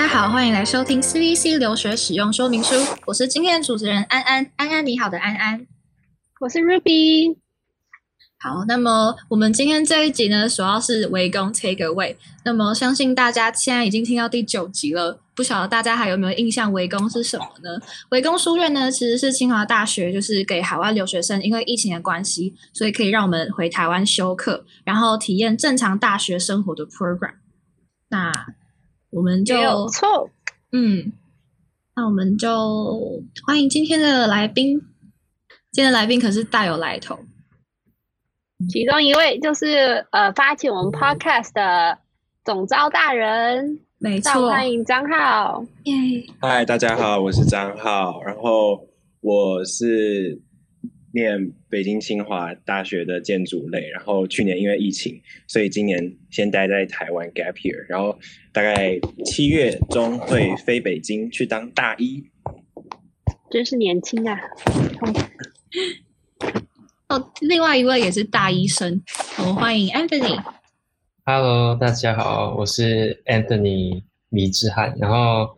家好，欢迎来收听 CVC 留学使用说明书。我是今天的主持人安安，安安你好的安安，我是 Ruby。好，那么我们今天这一集呢，主要是围攻 Take Away。那么相信大家现在已经听到第九集了，不晓得大家还有没有印象？围攻是什么呢？围攻书院呢，其实是清华大学，就是给海外留学生，因为疫情的关系，所以可以让我们回台湾修课，然后体验正常大学生活的 program。那我们就错，嗯，那我们就欢迎今天的来宾。今天的来宾可是大有来头。其中一位就是呃发起我们 podcast 的总招大人，没错，欢迎张浩。耶！嗨，大家好，我是张浩，然后我是念北京清华大学的建筑类，然后去年因为疫情，所以今年先待在台湾 gap year，然后大概七月中会飞北京去当大一。真是年轻啊！哦，另外一位也是大医生，我们欢迎 Anthony。Hello，大家好，我是 Anthony 李志翰，然后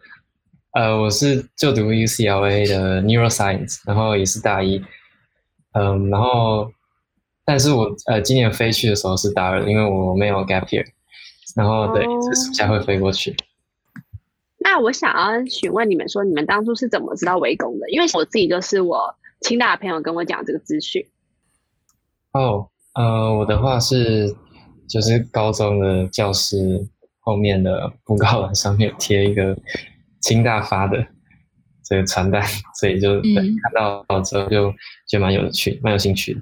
呃，我是就读 UCLA 的 Neuroscience，然后也是大一，嗯，然后但是我呃今年飞去的时候是大二，因为我没有 gap year，然后对，这暑假会飞过去。那我想要询问你们说，你们当初是怎么知道围攻的？因为我自己就是我清大的朋友跟我讲这个资讯。哦，呃，我的话是，就是高中的教室后面的布告栏上面贴一个清大发的这个传单，所以就看到之后就觉得蛮有趣，蛮有兴趣的。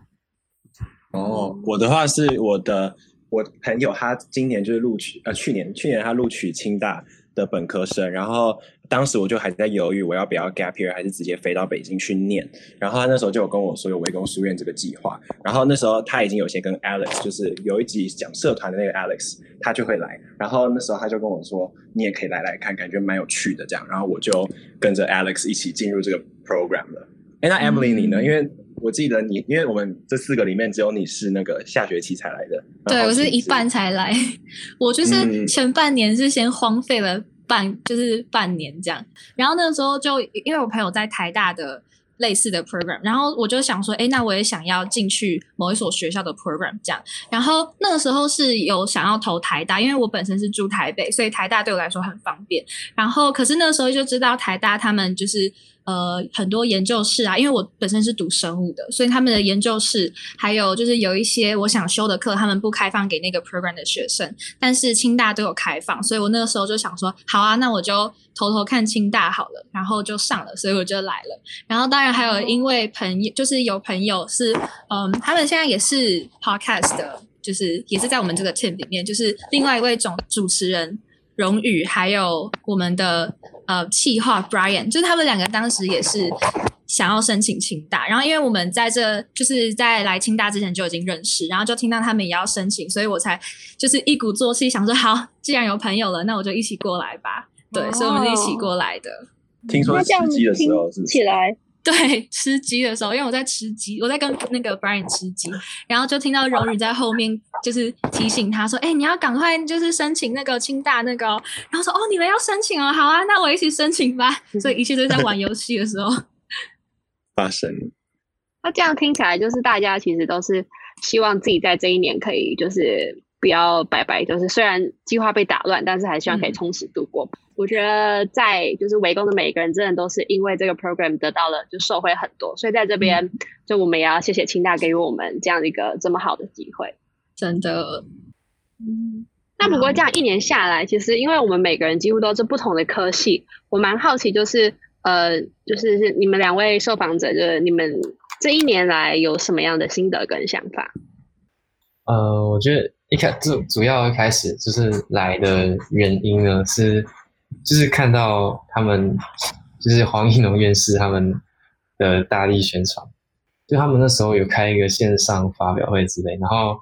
哦，我的话是我的我朋友他今年就是录取，呃，去年去年他录取清大。的本科生，然后当时我就还在犹豫，我要不要 gap year，还是直接飞到北京去念。然后他那时候就有跟我说有围攻书院这个计划。然后那时候他已经有些跟 Alex，就是有一集讲社团的那个 Alex，他就会来。然后那时候他就跟我说，你也可以来来看，感觉蛮有趣的这样。然后我就跟着 Alex 一起进入这个 program 了。哎，那 Emily 你呢？因为我记得你，因为我们这四个里面只有你是那个下学期才来的。对，我是一半才来。我就是前半年是先荒废了半，就是半年这样。然后那个时候就因为我朋友在台大的类似的 program，然后我就想说，哎，那我也想要进去某一所学校的 program 这样。然后那个时候是有想要投台大，因为我本身是住台北，所以台大对我来说很方便。然后可是那个时候就知道台大他们就是。呃，很多研究室啊，因为我本身是读生物的，所以他们的研究室还有就是有一些我想修的课，他们不开放给那个 program 的学生，但是清大都有开放，所以我那个时候就想说，好啊，那我就偷偷看清大好了，然后就上了，所以我就来了。然后当然还有因为朋友，就是有朋友是，嗯，他们现在也是 podcast 的，就是也是在我们这个 team 里面，就是另外一位总主持人。荣宇还有我们的呃气化 Brian，就是他们两个当时也是想要申请清大，然后因为我们在这就是在来清大之前就已经认识，然后就听到他们也要申请，所以我才就是一鼓作气想说好，既然有朋友了，那我就一起过来吧。对，所以我们是一起过来的。听说吃鸡的时候是起来。对，吃鸡的时候，因为我在吃鸡，我在跟那个 Brian 吃鸡，然后就听到荣宇在后面就是提醒他说：“哎，你要赶快就是申请那个清大那个。”然后说：“哦，你们要申请哦，好啊，那我一起申请吧。”所以一切都在玩游戏的时候 发生。那这样听起来，就是大家其实都是希望自己在这一年可以就是不要白白，就是虽然计划被打乱，但是还希望可以充实度过。我觉得在就是围攻的每一个人，真的都是因为这个 program 得到了就受惠很多，所以在这边就我们也要谢谢清大给予我们这样一个这么好的机会，真的。嗯，那不过这样一年下来，其实因为我们每个人几乎都是不同的科系，我蛮好奇，就是呃，就是你们两位受访者，就是你们这一年来有什么样的心得跟想法？呃，我觉得一开主主要一开始就是来的原因呢是。就是看到他们，就是黄一农院士他们的大力宣传，就他们那时候有开一个线上发表会之类，然后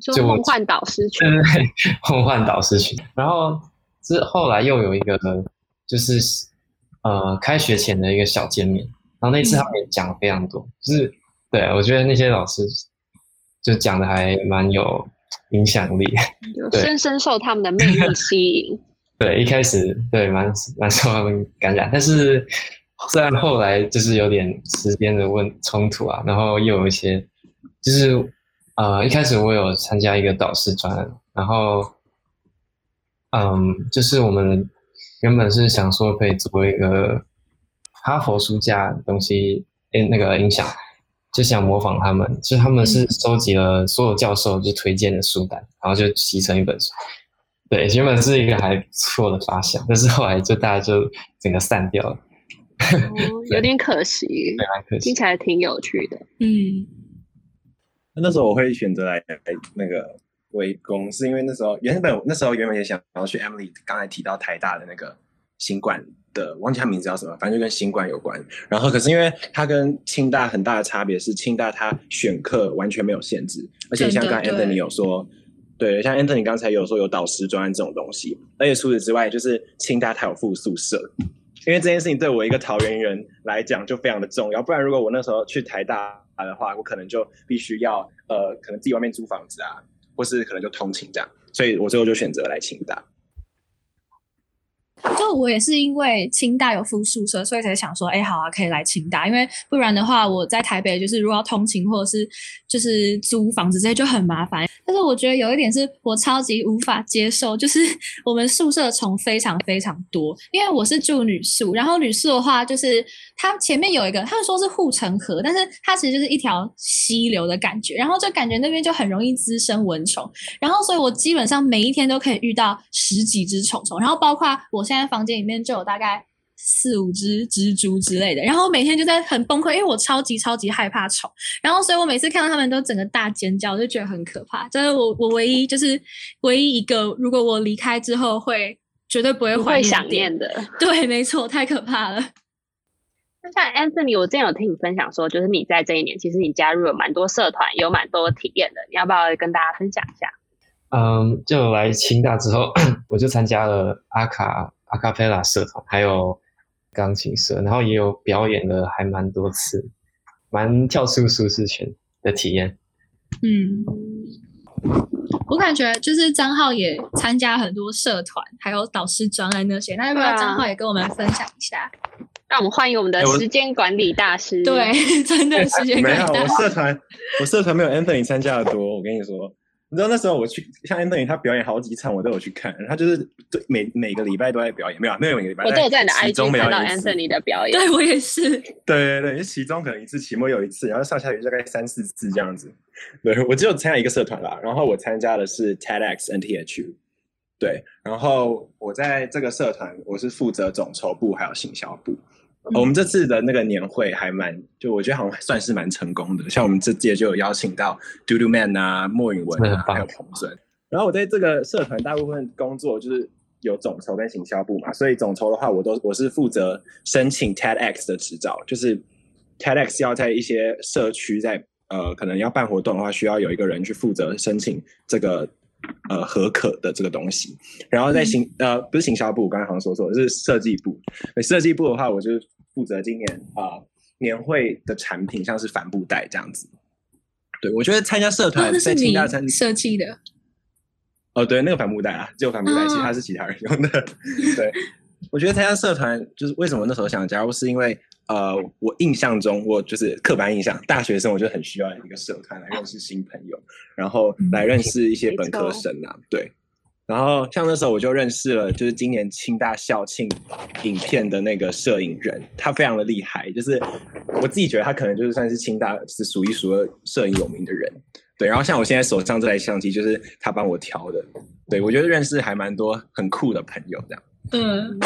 就梦幻导师群，对对，梦幻导师群。然后之后来又有一个，就是呃开学前的一个小见面，然后那次他们也讲了非常多，就是对我觉得那些老师就讲的还蛮有影响力，深深受他们的魅力吸引。对，一开始对蛮蛮受他们感染，但是虽然后来就是有点时间的问冲突啊，然后又有一些就是呃一开始我有参加一个导师专，然后嗯就是我们原本是想说可以做一个哈佛书架东西，诶那个音响。就想模仿他们，就他们是收集了所有教授就推荐的书单，然后就集成一本书。对，原本是一个还不错的发想，但是后来就大家就整个散掉了，有点可惜。对，蛮可惜。听起来挺有趣的。嗯，那时候我会选择来那个围攻，是因为那时候原本那时候原本也想要去 Emily 刚才提到台大的那个新冠。的忘记他名字叫什么，反正就跟新冠有关。然后可是因为它跟清大很大的差别是，清大它选课完全没有限制，而且像刚 Anthony 有说，对，对像 Anthony 刚才有说有导师专这种东西，而且除此之外，就是清大它有附宿舍。因为这件事情对我一个桃园人来讲就非常的重要，不然如果我那时候去台大的话，我可能就必须要呃，可能自己外面租房子啊，或是可能就通勤这样，所以我最后就选择来清大。就我也是因为清大有附宿舍，所以才想说，哎，好啊，可以来清大。因为不然的话，我在台北就是如果要通勤或者是就是租房子这些就很麻烦。但是我觉得有一点是我超级无法接受，就是我们宿舍虫非常非常多。因为我是住女宿，然后女宿的话就是它前面有一个，他们说是护城河，但是它其实就是一条溪流的感觉，然后就感觉那边就很容易滋生蚊虫。然后所以我基本上每一天都可以遇到十几只虫虫，然后包括我现在。在房间里面就有大概四五只蜘蛛之类的，然后每天就在很崩溃，因为我超级超级害怕虫，然后所以我每次看到他们都整个大尖叫，就觉得很可怕。这是我我唯一就是唯一一个，如果我离开之后会绝对不会会想念的。对，没错，太可怕了。那像 Anthony，我之前有听你分享说，就是你在这一年，其实你加入了蛮多社团，有蛮多体验的，你要不要跟大家分享一下？嗯，就来清大之后，我就参加了阿卡。阿卡贝拉社团，还有钢琴社，然后也有表演了，还蛮多次，蛮跳出舒适圈的体验。嗯，我感觉就是张浩也参加很多社团，还有导师专案那些，那要不要张浩也跟我们分享一下？让我们欢迎我们的时间管理大师。对，真的时间管理大师。没有，我社团，我社团没有 Anthony 参加的多。我跟你说。你知道那时候我去像 Anthony 他表演好几场，我都有去看。他就是对每每个礼拜都在表演，没有没有每个礼拜。我都有在你的 IG 看到 Anthony 的表演。对我也是。对对对，其中可能一次期末有一次，然后上下学大概三四次这样子。对我只有参加一个社团啦，然后我参加的是 TEDx NTHU。对，然后我在这个社团我是负责总筹部还有行销部。我们这次的那个年会还蛮，就我觉得好像算是蛮成功的。像我们这届就有邀请到 Do Do Man 啊、莫允文啊，还有彭顺。然后我在这个社团大部分工作就是有总筹跟行销部嘛，所以总筹的话，我都我是负责申请 TEDx 的执照，就是 TEDx 要在一些社区在呃可能要办活动的话，需要有一个人去负责申请这个呃合可的这个东西。然后在行呃不是行销部，我刚才好像说错，是设计部。设计部的话，我就负责今年啊年会的产品，像是帆布袋这样子。对我觉得参加社团在清大参设计的。哦，对，那个帆布袋啊，只有帆布袋，其他是其他人用的。对，我觉得参加社团就是为什么那时候想加入，是因为呃，我印象中我就是刻板印象，大学生我就很需要一个社团来认识新朋友，然后来认识一些本科生啊，对。然后像那时候我就认识了，就是今年清大校庆影片的那个摄影人，他非常的厉害，就是我自己觉得他可能就是算是清大是数一数二摄影有名的人。对，然后像我现在手上这台相机就是他帮我调的。对，我觉得认识还蛮多很酷的朋友这样。嗯，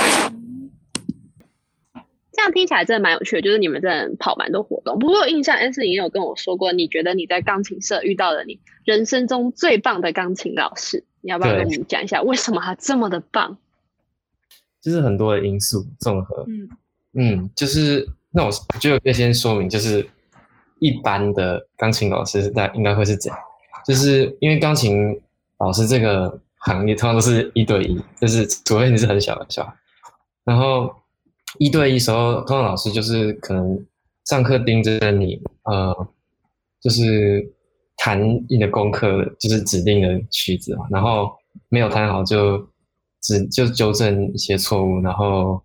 这样听起来真的蛮有趣的，就是你们真的跑蛮多活动。不过印象，S 也有跟我说过，你觉得你在钢琴社遇到了你人生中最棒的钢琴老师。你要不要跟我们讲一下，为什么他这么的棒？就是很多的因素综合，嗯嗯，就是那我就要先说明，就是一般的钢琴老师在应该会是这样，就是因为钢琴老师这个行业通常都是一对一，就是除非你是很小的小孩，然后一对一时候，通常老师就是可能上课盯着你，呃，就是。弹你的功课就是指定的曲子嘛，然后没有弹好就只就纠正一些错误，然后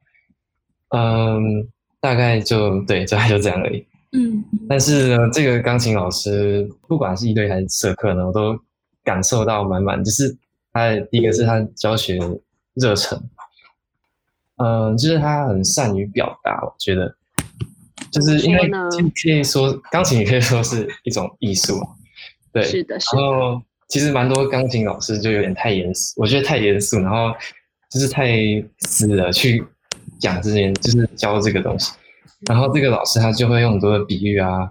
嗯，大概就对，大概就这样而已。嗯，但是呢，这个钢琴老师不管是一对还是社课呢，我都感受到满满，就是他的第一个是他教学热忱，嗯，就是他很善于表达，我觉得，就是因为可以说钢琴也可以说是一种艺术，对，是的，然后其实蛮多钢琴老师就有点太严肃，我觉得太严肃，然后就是太死了去讲这件，就是教这个东西。然后这个老师他就会用很多的比喻啊，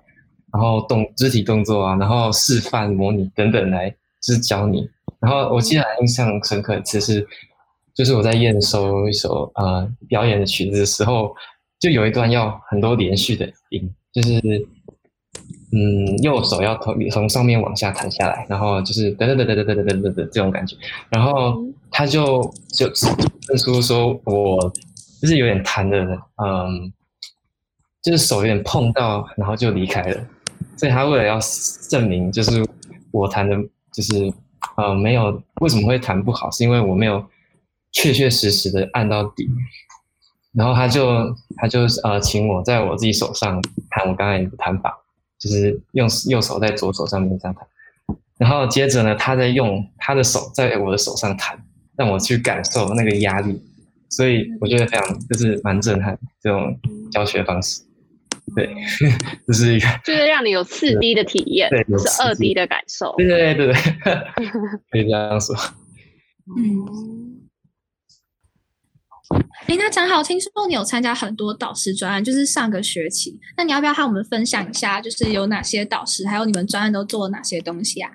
然后动肢体动作啊，然后示范模拟等等来就是教你。然后我记得印象深刻一次是，就是我在验收一首呃表演的曲子的时候，就有一段要很多连续的音，就是嗯右手要从从上面往下弹下来，然后就是噔噔噔噔噔噔噔噔噔这种感觉。然后他就就证出说我就是有点弹的嗯。就是手有点碰到，然后就离开了，所以他为了要证明，就是我弹的，就是呃没有为什么会弹不好，是因为我没有确确实实的按到底，然后他就他就呃请我在我自己手上弹我刚才的弹法，就是用右手在左手上面这样弹，然后接着呢，他在用他的手在我的手上弹，让我去感受那个压力，所以我觉得非常就是蛮震撼这种教学方式。对，这是一个，就是让你有四 D 的体验，对，是二 D 的感受。对对对对对，可以这样说。嗯。哎，那张好，听说你有参加很多导师专案，就是上个学期，那你要不要和我们分享一下，就是有哪些导师，还有你们专案都做了哪些东西啊？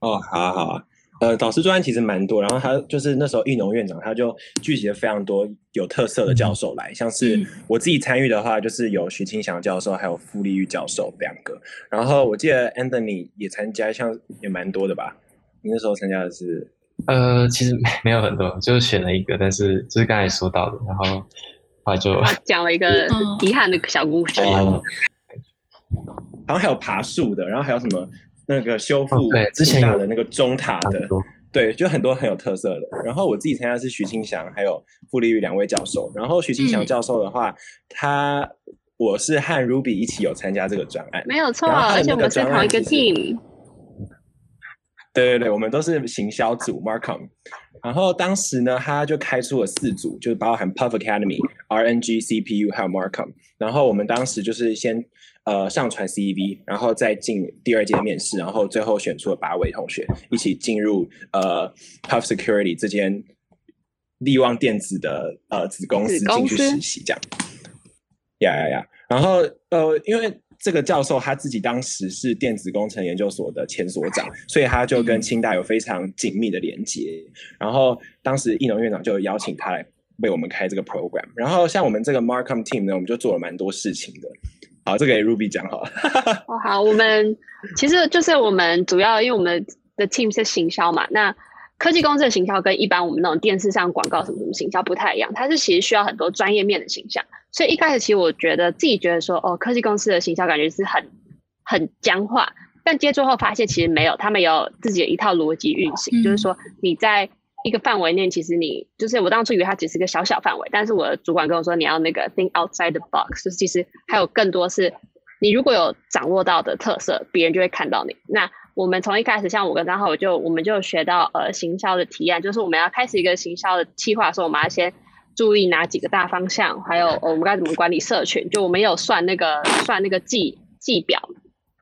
哦，好啊，好啊。呃，导师专案其实蛮多，然后他就是那时候艺农院长，他就聚集了非常多有特色的教授来，像是我自己参与的话，就是有徐清祥教授，还有傅立玉教授两个。然后我记得 Anthony 也参加，像也蛮多的吧？你那时候参加的是？呃，其实没 没有很多，就是选了一个，但是就是刚才说到的，然后后来就讲了一个遗憾的小故事。好像还有爬树的，然后还有什么？那个修复对之前有的那个中塔的，对，就很多很有特色的。然后我自己参加是徐清祥还有傅立玉两位教授。然后徐清祥教授的话，他我是和 Ruby 一起有参加这个专案，没有错，而且我们是同一个 team。对对对，我们都是行销组 Markham。然后当时呢，他就开出了四组，就是包含 Puff Academy、RNG、CPU 还有 Markham。然后我们当时就是先。呃，上传 CEV，然后再进第二届面试，然后最后选出了八位同学一起进入呃 Puff Security 这间力旺电子的呃子公司进去实习，这样。呀呀呀！然后呃，因为这个教授他自己当时是电子工程研究所的前所长，所以他就跟清大有非常紧密的连接。然后当时艺农院长就邀请他来为我们开这个 program。然后像我们这个 Markham team 呢，我们就做了蛮多事情的。好，这个 Ruby 讲好了。哦，好，我们其实就是我们主要，因为我们的 team 是行销嘛。那科技公司的行销跟一般我们那种电视上广告什么什么行销不太一样，它是其实需要很多专业面的形象。所以一开始其实我觉得自己觉得说，哦，科技公司的行销感觉是很很僵化。但接触后发现其实没有，他们有自己的一套逻辑运行，就是说你在。一个范围内，其实你就是我当初以为它只是个小小范围，但是我的主管跟我说，你要那个 think outside the box，就是其实还有更多是，你如果有掌握到的特色，别人就会看到你。那我们从一开始，像我跟张浩，我就我们就学到呃行销的提案，就是我们要开始一个行销的计划的时候，我们要先注意哪几个大方向，还有我们该怎么管理社群。就我们有算那个算那个季季表，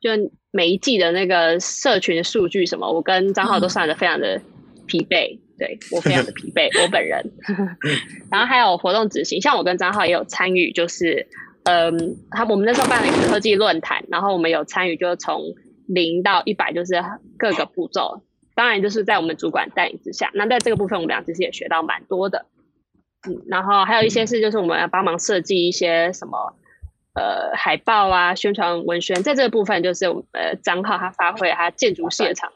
就每一季的那个社群的数据什么，我跟张浩都算的非常的疲惫。对我非常的疲惫，我本人。然后还有活动执行，像我跟张浩也有参与，就是嗯，他我们那时候办了一个科技论坛，然后我们有参与，就是从零到一百，就是各个步骤。当然就是在我们主管带领之下，那在这个部分我们俩其实也学到蛮多的。嗯，然后还有一些是，就是我们要帮忙设计一些什么呃海报啊、宣传文宣，在这个部分就是呃张浩他发挥他建筑系的场。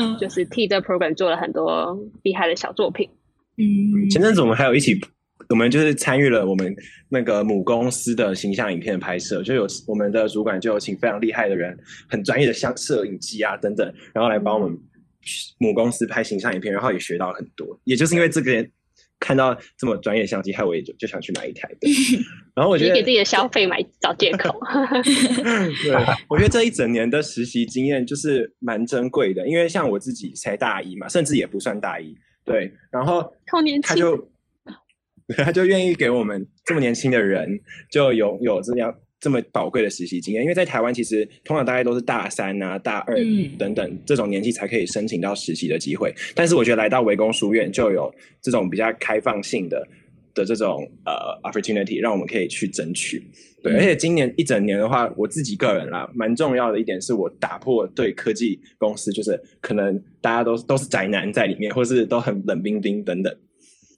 嗯，就是替这 program 做了很多厉害的小作品。嗯，前阵子我们还有一起，我们就是参与了我们那个母公司的形象影片的拍摄，就有我们的主管就有请非常厉害的人，很专业的像摄影机啊等等，然后来帮我们母公司拍形象影片，然后也学到很多。也就是因为这个人看到这么专业相机，害我也就就想去买一台的。然后我觉得给自己的消费买找借口。对，我觉得这一整年的实习经验就是蛮珍贵的，因为像我自己才大一嘛，甚至也不算大一。对，然后他就 他就愿意给我们这么年轻的人就有有这样。这么宝贵的实习经验，因为在台湾其实通常大概都是大三啊、大二等等这种年纪才可以申请到实习的机会。但是我觉得来到围攻书院就有这种比较开放性的的这种呃 opportunity，让我们可以去争取。对，而且今年一整年的话，我自己个人啦，蛮重要的一点是我打破对科技公司就是可能大家都都是宅男在里面，或是都很冷冰冰等等。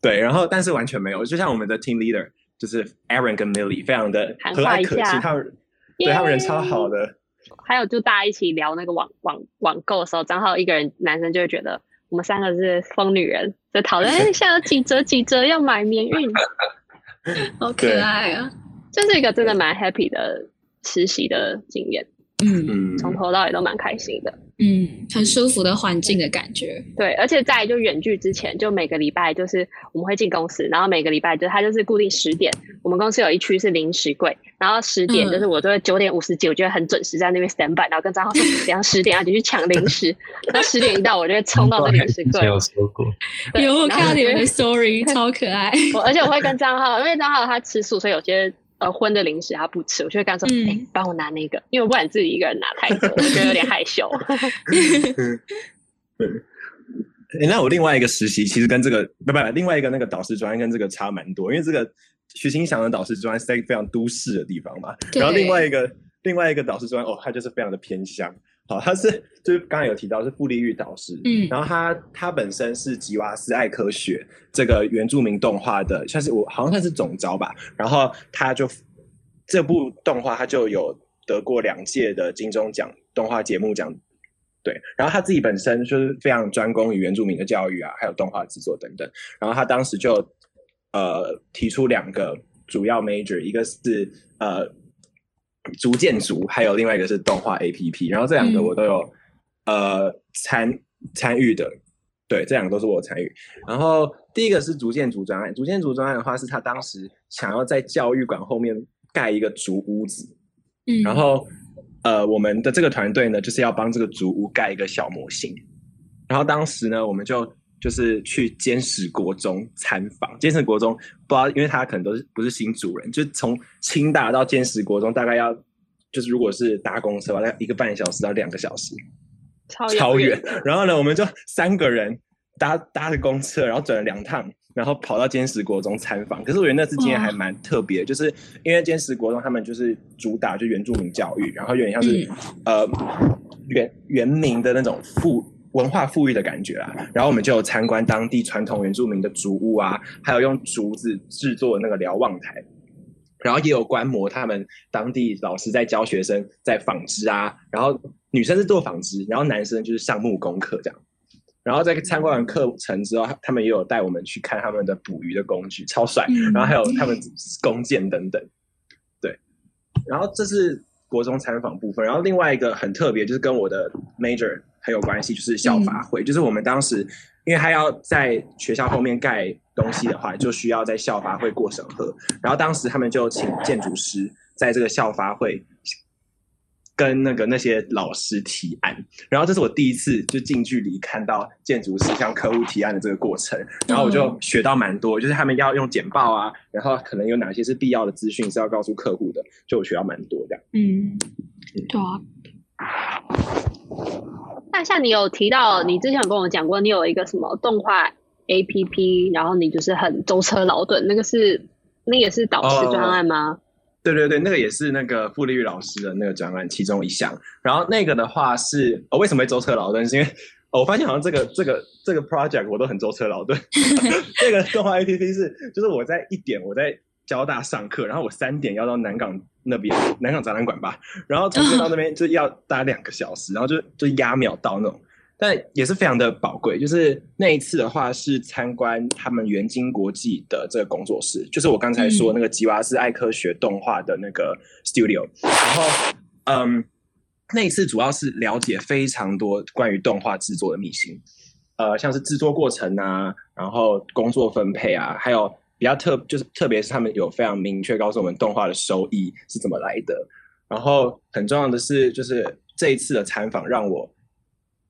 对，然后但是完全没有，就像我们的 team leader。就是 Aaron 跟 Milly 非常的和蔼可亲，他们对他们人超好的。还有就大家一起聊那个网网网购的时候，正好一个人男生就会觉得我们三个是疯女人，在讨论哎，现在有几折几折要买免运，好可爱啊！这是一个真的蛮 happy 的实习的经验，嗯，从头到尾都蛮开心的。嗯，很舒服的环境的感觉。对，而且在就远距之前，就每个礼拜就是我们会进公司，然后每个礼拜就它就是固定十点，我们公司有一区是零食柜，然后十点就是我就会九点五十几，我就会很准时在那边 stand by，然后跟张浩说，等下十点要进去抢零食，然后十点一到，我就会冲到这零食柜。有说过，有我看到你们的 story，超可爱。我而且我会跟张浩，因为张浩他吃素，所以有些。呃，荤的零食他不吃，我就会跟他说：“哎，帮我拿那个，因为我不敢自己一个人拿太多，我觉得有点害羞。”哎，那我另外一个实习其实跟这个不不，另外一个那个导师专跟这个差蛮多，因为这个徐新祥的导师专是在非常都市的地方嘛，然后另外一个另外一个导师专哦，他就是非常的偏乡。好，他是就是刚刚有提到是傅立玉导师，嗯，然后他他本身是吉瓦斯爱科学这个原住民动画的，算是我好像算是总招吧，然后他就这部动画他就有得过两届的金钟奖动画节目奖，对，然后他自己本身就是非常专攻于原住民的教育啊，还有动画制作等等，然后他当时就呃提出两个主要 major，一个是呃。逐建筑，还有另外一个是动画 A P P，然后这两个我都有呃参参与的，对，这两个都是我参与。然后第一个是逐建筑专案，逐建筑专案的话是他当时想要在教育馆后面盖一个竹屋子，嗯，然后呃我们的这个团队呢就是要帮这个竹屋盖一个小模型，然后当时呢我们就就是去坚实国中参访，坚实国中不知道，因为他可能都是不是新主人，就从清大到坚实国中大概要，就是如果是搭公车，大概一个半小时到两个小时，超超远。然后呢，我们就三个人搭搭着公车，然后转了两趟，然后跑到坚实国中参访。可是我觉得那次经验还蛮特别，就是因为坚实国中他们就是主打就原住民教育，然后有点像是呃原原民的那种富。文化富裕的感觉啊，然后我们就有参观当地传统原住民的竹屋啊，还有用竹子制作的那个瞭望台，然后也有观摩他们当地老师在教学生在纺织啊，然后女生是做纺织，然后男生就是上木工课这样，然后在参观完课程之后，他们也有带我们去看他们的捕鱼的工具，超帅，然后还有他们弓箭等等，对，然后这是国中参访部分，然后另外一个很特别就是跟我的 major。很有关系，就是校法会，就是我们当时，因为他要在学校后面盖东西的话，就需要在校法会过审核。然后当时他们就请建筑师在这个校法会跟那个那些老师提案。然后这是我第一次就近距离看到建筑师向客户提案的这个过程。然后我就学到蛮多，就是他们要用简报啊，然后可能有哪些是必要的资讯是要告诉客户的，就我学到蛮多这样。嗯，对啊。那像你有提到，你之前有跟我讲过，你有一个什么动画 A P P，然后你就是很舟车劳顿，那个是那也是导师专案吗？对对对，那个也是那个傅立玉老师的那个专案其中一项。然后那个的话是，哦，为什么会舟车劳顿？是因为我发现好像这个这个这个 project 我都很舟车劳顿。这个动画 A P P 是，就是我在一点我在。交大上课，然后我三点要到南港那边，南港展览馆吧，然后从这到那边就要搭两个小时，然后就就压秒到那种，但也是非常的宝贵。就是那一次的话是参观他们元晶国际的这个工作室，就是我刚才说那个吉娃斯爱科学动画的那个 studio，然后嗯，那一次主要是了解非常多关于动画制作的秘辛，呃，像是制作过程啊，然后工作分配啊，还有比较特就是特别是他们有非常明确告诉我们动画的收益是怎么来的。然后很重要的是，就是这一次的采访让我，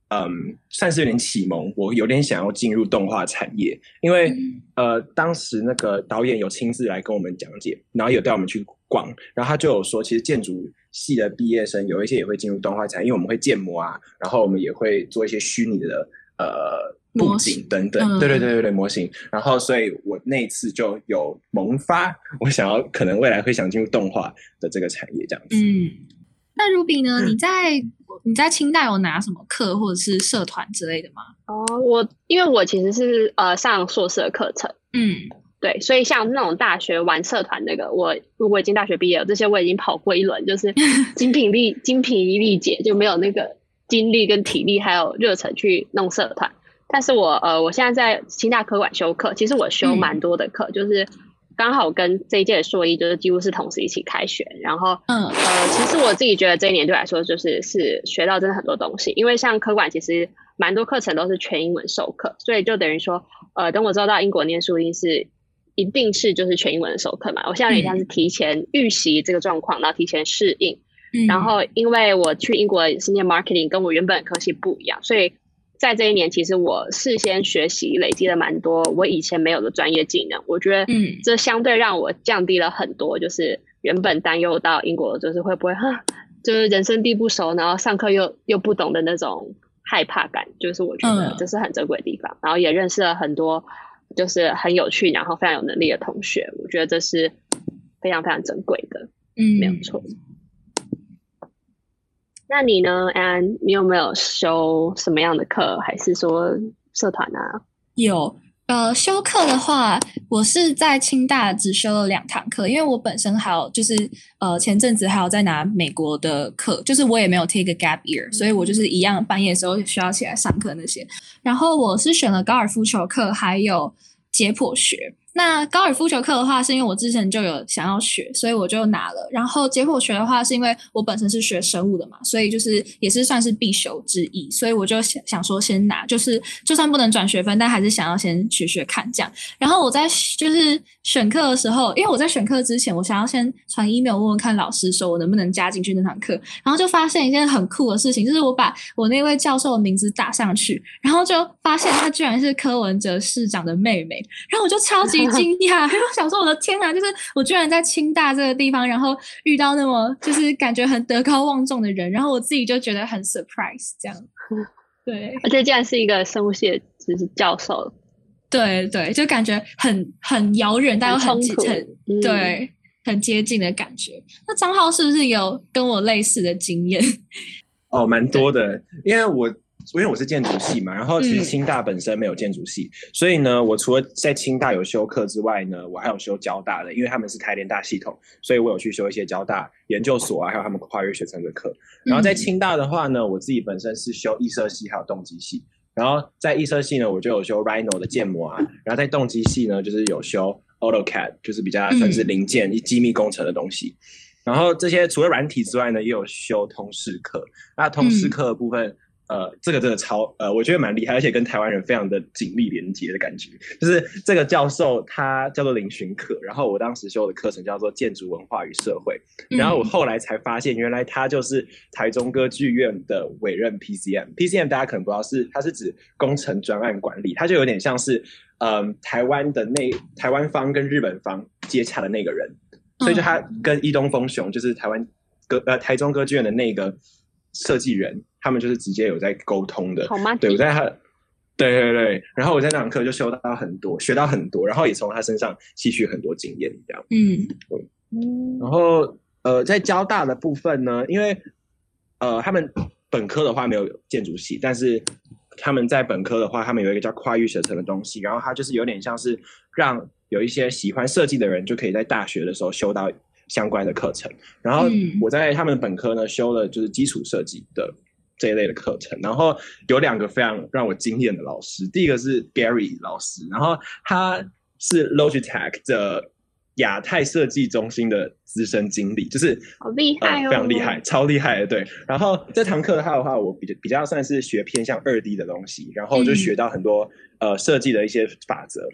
嗯，算是有点启蒙，我有点想要进入动画产业，因为呃，当时那个导演有亲自来跟我们讲解，然后有带我们去逛，然后他就有说，其实建筑系的毕业生有一些也会进入动画产业，因为我们会建模啊，然后我们也会做一些虚拟的呃。布景等等，对对对对对，模型。然后，所以我那次就有萌发，我想要可能未来会想进入动画的这个产业这样子。嗯，那 Ruby 呢？你在你在清代有拿什么课或者是社团之类的吗？哦，我因为我其实是呃上硕士的课程，嗯，对，所以像那种大学玩社团那个，我如果已经大学毕业了，这些我已经跑过一轮，就是 精疲力精疲力竭，就没有那个精力跟体力还有热忱去弄社团。但是我呃，我现在在清大科管修课，其实我修蛮多的课，就是刚好跟这一届的硕一就是几乎是同时一起开学。然后，嗯，呃，其实我自己觉得这一年对来说就是是学到真的很多东西，因为像科管其实蛮多课程都是全英文授课，所以就等于说，呃，等我之后到英国念书，一定是一定是就是全英文的授课嘛。我现在有点像是提前预习这个状况，然后提前适应。然后，因为我去英国是念 marketing，跟我原本的科系不一样，所以。在这一年，其实我事先学习累积了蛮多我以前没有的专业技能。我觉得，嗯，这相对让我降低了很多，就是原本担忧到英国就是会不会，就是人生地不熟，然后上课又又不懂的那种害怕感。就是我觉得这是很珍贵的地方。然后也认识了很多就是很有趣，然后非常有能力的同学。我觉得这是非常非常珍贵的。嗯，没有错。那你呢，安？你有没有修什么样的课，还是说社团啊？有，呃，修课的话，我是在清大只修了两堂课，因为我本身还有就是呃前阵子还有在拿美国的课，就是我也没有 take a gap year，所以我就是一样半夜的时候需要起来上课那些。然后我是选了高尔夫球课，还有解剖学。那高尔夫球课的话，是因为我之前就有想要学，所以我就拿了。然后结果学的话，是因为我本身是学生物的嘛，所以就是也是算是必修之一，所以我就想想说先拿，就是就算不能转学分，但还是想要先学学看这样。然后我在就是选课的时候，因为我在选课之前，我想要先传 email 问问看老师，说我能不能加进去那堂课。然后就发现一件很酷的事情，就是我把我那位教授的名字打上去，然后就发现他居然是柯文哲市长的妹妹，然后我就超级。惊讶，因为我想说，我的天哪，就是我居然在清大这个地方，然后遇到那么就是感觉很德高望重的人，然后我自己就觉得很 surprise，这样。对，而且竟然是一个生物系就是教授，对对，就感觉很很遥远，但又很很对很接近的感觉。那张浩是不是有跟我类似的经验？哦，蛮多的，因为我。因为我是建筑系嘛，然后其实清大本身没有建筑系，所以呢，我除了在清大有修课之外呢，我还有修交大的，因为他们是台联大系统，所以我有去修一些交大研究所啊，还有他们跨越学生的课。然后在清大的话呢，我自己本身是修艺设系还有动机系，然后在艺设系呢，我就有修 Rhino 的建模啊，然后在动机系呢，就是有修 AutoCAD，就是比较算是零件、机密工程的东西。然后这些除了软体之外呢，也有修通识课。那通识课的部分。呃，这个真的超呃，我觉得蛮厉害，而且跟台湾人非常的紧密连接的感觉。就是这个教授他叫做林寻可，然后我当时修的课程叫做建筑文化与社会，然后我后来才发现，原来他就是台中歌剧院的委任 PCM。PCM 大家可能不知道是，它是指工程专案管理，他就有点像是嗯台湾的那台湾方跟日本方接洽的那个人，所以就他跟伊东丰雄就是台湾歌呃台中歌剧院的那个设计人。他们就是直接有在沟通的，好吗？对，我在他，对对对，然后我在那堂课就修到很多，学到很多，然后也从他身上吸取很多经验，这样。嗯嗯。然后呃，在交大的部分呢，因为呃，他们本科的话没有建筑系，但是他们在本科的话，他们有一个叫跨域学程的东西，然后它就是有点像是让有一些喜欢设计的人就可以在大学的时候修到相关的课程。然后我在他们本科呢修了就是基础设计的。这一类的课程，然后有两个非常让我惊艳的老师。第一个是 Gary 老师，然后他是 Logitech 的亚太设计中心的资深经理，就是好厉害哦，非常厉害，超厉害的。对，然后这堂课的话的话，我比较比较算是学偏向二 D 的东西，然后就学到很多呃设计的一些法则。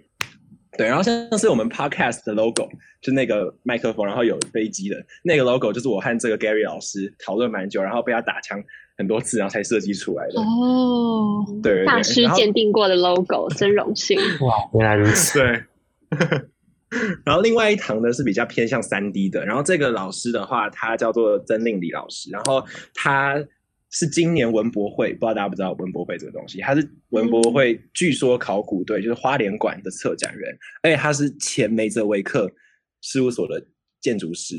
对，然后像是我们 podcast 的 logo，就那个麦克风，然后有飞机的那个 logo，就是我和这个 Gary 老师讨论蛮久，然后被他打枪很多次，然后才设计出来的。哦，对，大师鉴定过的 logo，真荣幸。哇，原来如此。对。然后另外一堂呢是比较偏向三 D 的，然后这个老师的话，他叫做曾令礼老师，然后他。是今年文博会，不知道大家不知道文博会这个东西，他是文博会据说考古队就是花莲馆的策展人，而且他是前梅泽维克事务所的建筑师。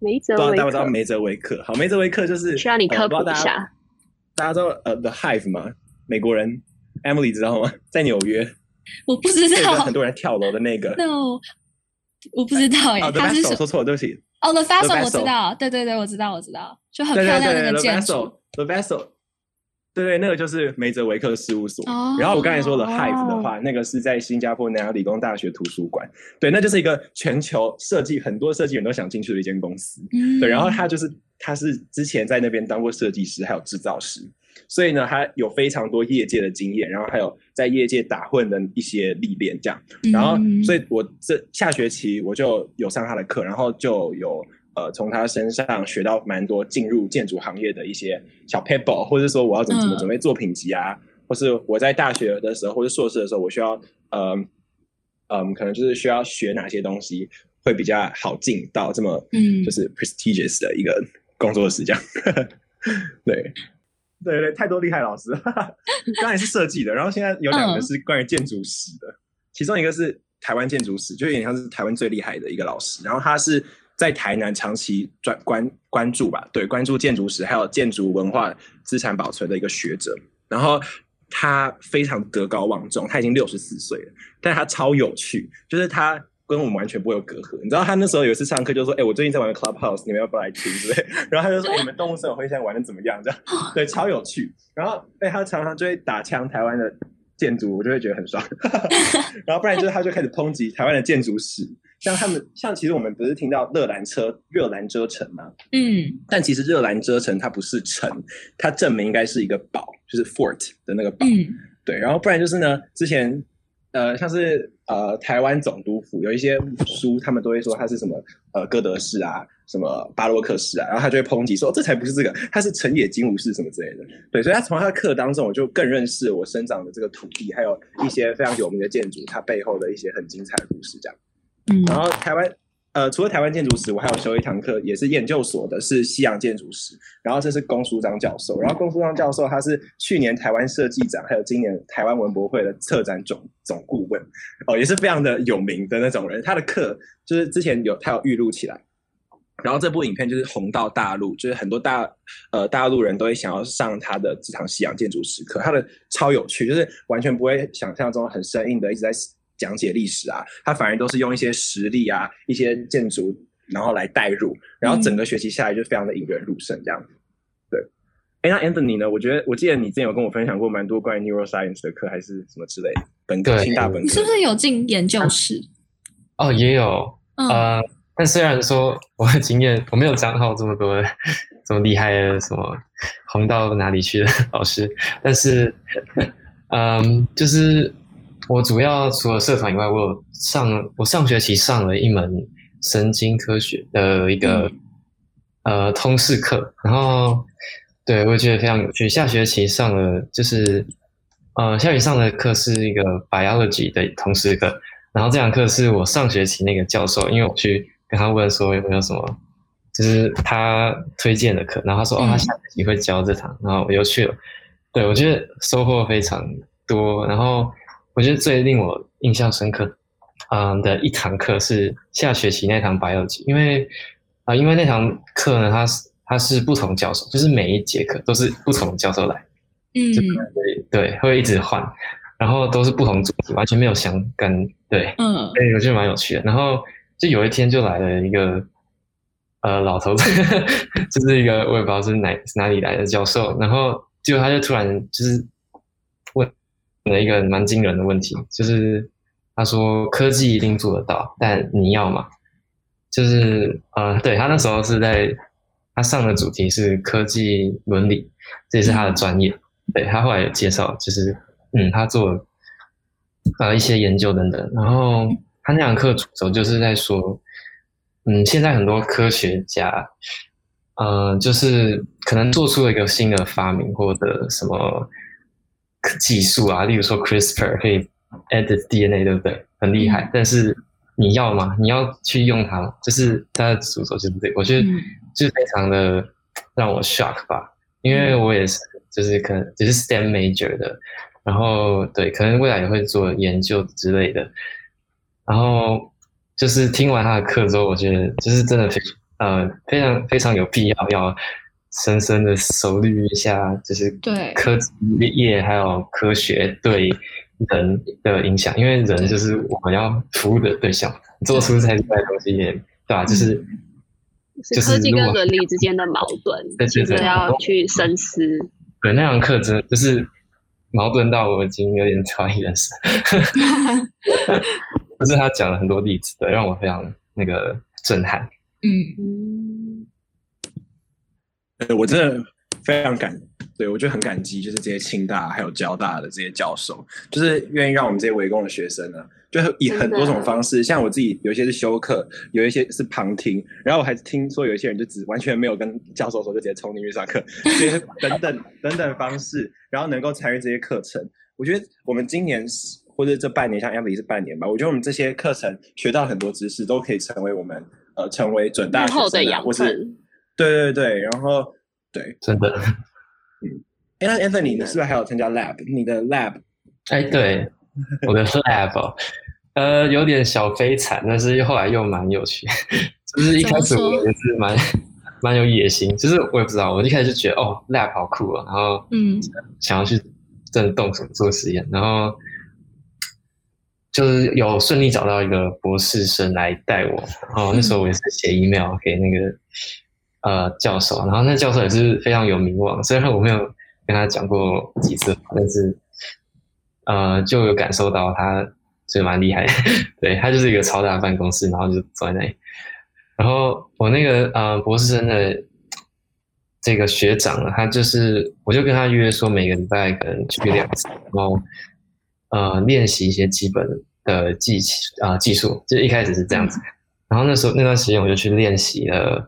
梅泽不知道大家不知道梅泽维克？好，梅泽维克就是需要你科普一下。大家知道呃 The Hive 吗？美国人 Emily 知道吗？在纽约，我不知道。很多人跳楼的那个。No，我不知道哎。他是说错了，对不起。哦，The Vessel 我知道，对对对，我知道我知道，就很漂亮那个建筑。The Vessel，对对，那个就是梅泽维克事务所。然后我刚才说的 Hive 的话，那个是在新加坡南洋理工大学图书馆。对，那就是一个全球设计很多设计员都想进去的一间公司。对，然后他就是他是之前在那边当过设计师，还有制造师。所以呢，他有非常多业界的经验，然后还有在业界打混的一些历练，这样。然后，所以我这下学期我就有上他的课，然后就有呃从他身上学到蛮多进入建筑行业的一些小 paper，或者说我要怎么怎么准备作品集啊，或是我在大学的时候或者硕士的时候，我需要呃嗯，可能就是需要学哪些东西会比较好进到这么嗯。就是 prestigious 的一个工作室这样，对。对对，太多厉害老师，刚才是设计的，然后现在有两个是关于建筑史的，其中一个是台湾建筑史，就有点像是台湾最厉害的一个老师，然后他是在台南长期专关关注吧，对，关注建筑史还有建筑文化资产保存的一个学者，然后他非常德高望重，他已经六十四岁了，但他超有趣，就是他。跟我们完全不会有隔阂，你知道他那时候有一次上课就说：“哎，我最近在玩 Clubhouse，你们要不来听？”对，然后他就说：“你们动物生活会现在玩的怎么样？”这样，对，超有趣。然后，哎，他常常就会打枪台湾的建筑，我就会觉得很爽。然后，不然就是他就开始抨击台湾的建筑史，像他们，像其实我们不是听到热兰车、热兰遮城吗？嗯，但其实热兰遮城它不是城，它正名应该是一个堡，就是 fort 的那个堡。对，然后不然就是呢，之前。呃，像是呃台湾总督府有一些书，他们都会说它是什么呃哥德式啊，什么巴洛克式啊，然后他就会抨击说这才不是这个，它是城野金吾式什么之类的。对，所以他从他的课当中，我就更认识我生长的这个土地，还有一些非常有名的建筑，它背后的一些很精彩的故事。这样，嗯，然后台湾。呃，除了台湾建筑史，我还有修一堂课，也是研究所的，是西洋建筑史。然后这是龚书章教授，然后龚书章教授他是去年台湾设计展，还有今年台湾文博会的策展总总顾问，哦，也是非常的有名的那种人。他的课就是之前有他有预录起来，然后这部影片就是红到大陆，就是很多大呃大陆人都会想要上他的这堂西洋建筑史课，他的超有趣，就是完全不会想象中很生硬的一直在。讲解历史啊，他反而都是用一些实例啊，一些建筑，然后来带入，然后整个学期下来就非常的引人入胜这样子。对，哎，那 Anthony 呢？我觉得我记得你之前有跟我分享过蛮多关于 neuroscience 的课，还是什么之类的。本科、清大本科，你是不是有进研究室？哦，也有。呃，但虽然说我的经验，我没有张浩这么多 这么厉害的什么红到哪里去的老师，但是，嗯，就是。我主要除了社团以外，我有上我上学期上了一门神经科学的一个呃通识课，然后对我觉得非常有趣。下学期上了就是呃下学期上的课是一个 biology 的通识课，然后这堂课是我上学期那个教授，因为我去跟他问说有没有什么就是他推荐的课，然后他说哦他下学期会教这堂，然后我又去了，对我觉得收获非常多，然后。我觉得最令我印象深刻，嗯的一堂课是下学期那堂白药级，因为啊，因为那堂课呢，它是它是不同教授，就是每一节课都是不同教授来，嗯，对对，会一直换，然后都是不同主题，完全没有相干，对，嗯，哎，我觉得蛮有趣的。然后就有一天就来了一个呃老头子，就是一个我也不知道是哪哪里来的教授，然后结果他就突然就是问。了一个蛮惊人的问题，就是，他说科技一定做得到，但你要嘛？就是呃，对他那时候是在他上的主题是科技伦理，这也是他的专业。对他后来有介绍，就是嗯，他做呃一些研究等等。然后他那堂课主轴就是在说，嗯，现在很多科学家，呃，就是可能做出了一个新的发明或者什么技术啊，例如说 CRISPR 可以 edit DNA，对不对？很厉害，但是。你要吗？你要去用它吗？就是它的主轴就是这个，我觉得就是非常的让我 shock 吧，因为我也是，就是可能只是 STEM major 的，然后对，可能未来也会做研究之类的，然后就是听完他的课之后，我觉得就是真的非呃非常非常有必要要深深的熟虑一下，就是对科技业还有科学对。人的影响，因为人就是我们要服务的对象，做出才出来的东西，对吧？就是就是科技跟伦理之间的矛盾，其实要去深思。对，那堂课真就是矛盾到我已经有点怀疑人生。就是他讲了很多例子，对，让我非常那个震撼。嗯嗯，我真的非常感。对，我觉得很感激，就是这些清大还有交大的这些教授，就是愿意让我们这些围攻的学生呢，就以很多种方式，像我自己，有一些是修课，有一些是旁听，然后我还听说有一些人就只完全没有跟教授说，就直接冲进去上课，这些等等等等方式，然后能够参与这些课程。我觉得我们今年是或者这半年，像 Emily 是半年吧，我觉得我们这些课程学到很多知识，都可以成为我们呃成为准大学生，或是对对对，然后对，真的。嗯，哎，那 Anthony，你是不是还有参加 lab？你的 lab？哎，对，我的 lab，呃，有点小悲惨，但是后来又蛮有趣。就是一开始我也是蛮蛮有野心，就是我也不知道，我一开始就觉得哦，lab 好酷啊，然后嗯，想要去真的动手做实验，然后就是有顺利找到一个博士生来带我，然后那时候我也是写 email 给那个。呃，教授，然后那教授也是非常有名望，虽然我没有跟他讲过几次，但是呃，就有感受到他就蛮厉害，对他就是一个超大办公室，然后就坐在那里。然后我那个呃博士生的这个学长呢，他就是我就跟他约说每个礼拜可能去两次，然后呃练习一些基本的技啊技术，就一开始是这样子。然后那时候那段时间我就去练习了。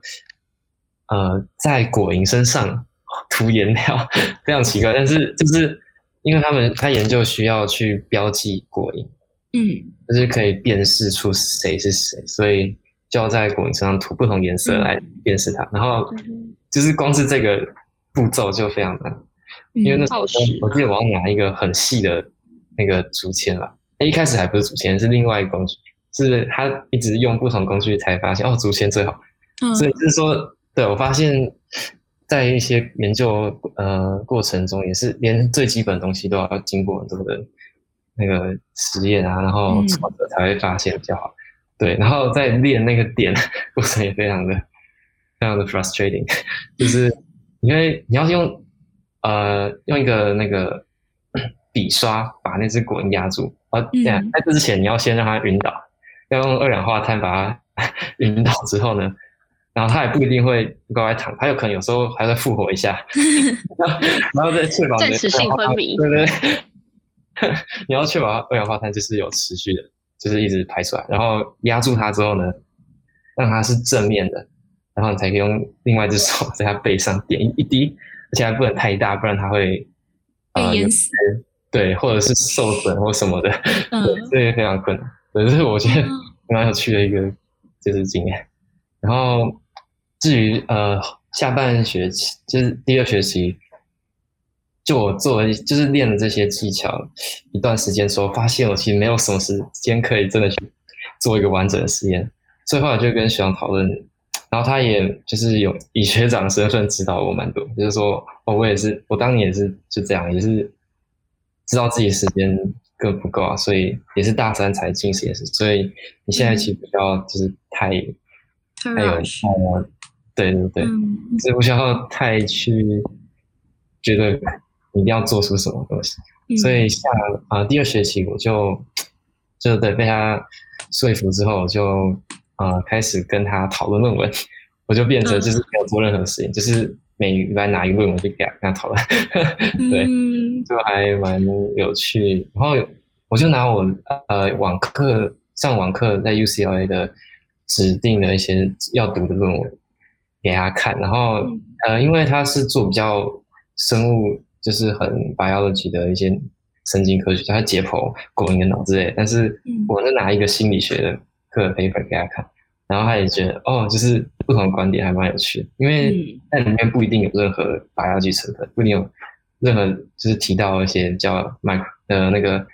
呃，在果蝇身上涂颜料非常奇怪，但是就是因为他们他研究需要去标记果蝇，嗯，就是可以辨识出谁是谁，所以就要在果蝇身上涂不同颜色来辨识它。然后就是光是这个步骤就非常难，因为那时候我记得我要拿一个很细的那个竹签了，一开始还不是竹签，是另外一个工具，是他一直用不同工具才发现哦，竹签最好，所以就是说。对，我发现，在一些研究呃过程中，也是连最基本的东西都要经过很多的那个实验啊，然后才才会发现比较好。对，然后在练那个点 过程也非常的非常的 frustrating，就是因为你要用呃用一个那个 笔刷把那只果压住，啊，这样在这之前你要先让它晕倒，要用二氧化碳把它 晕倒之后呢。然后他也不一定会乖乖躺，他有可能有时候还会复活一下 然后再确保暂时性昏迷。对对，你要确保二氧化碳就是有持续的，就是一直排出来，然后压住它之后呢，让它是正面的，然后你才可以用另外一只手在它背上点一滴，而且还不能太大，不然它会被淹死。对，或者是受损或什么的，嗯，这也非常困难。可是我觉得蛮有趣的一个就是经验，然后。至于呃下半学期就是第二学期，就我做了就是练了这些技巧一段时间之后，发现我其实没有什么时间可以真的去做一个完整的实验。所以后来就跟学长讨论，然后他也就是有以学长的身份指导我蛮多，就是说哦我也是我当年也是就这样，也是知道自己时间更不够啊，所以也是大三才进实验室。所以你现在其实不要就是太太有呃。对对对，就是不需要太去觉得一定要做出什么东西，所以下啊第二学期我就就对被他说服之后，就呃开始跟他讨论论文，我就变成就是没有做任何事情，就是每礼拜拿一个论文就给他跟他讨论，对，就还蛮有趣。然后我就拿我呃网课上网课在 UCLA 的指定的一些要读的论文给他看，然后呃因为他是做比较生物，就是很 biology 的一些。神经科学，他解剖狗你的脑之类，但是我是拿一个心理学的课 paper 给他看，然后他也觉得哦，就是不同的观点还蛮有趣的，因为那里面不一定有任何 biology 成分，不一定有任何就是提到一些叫 micro 呃那个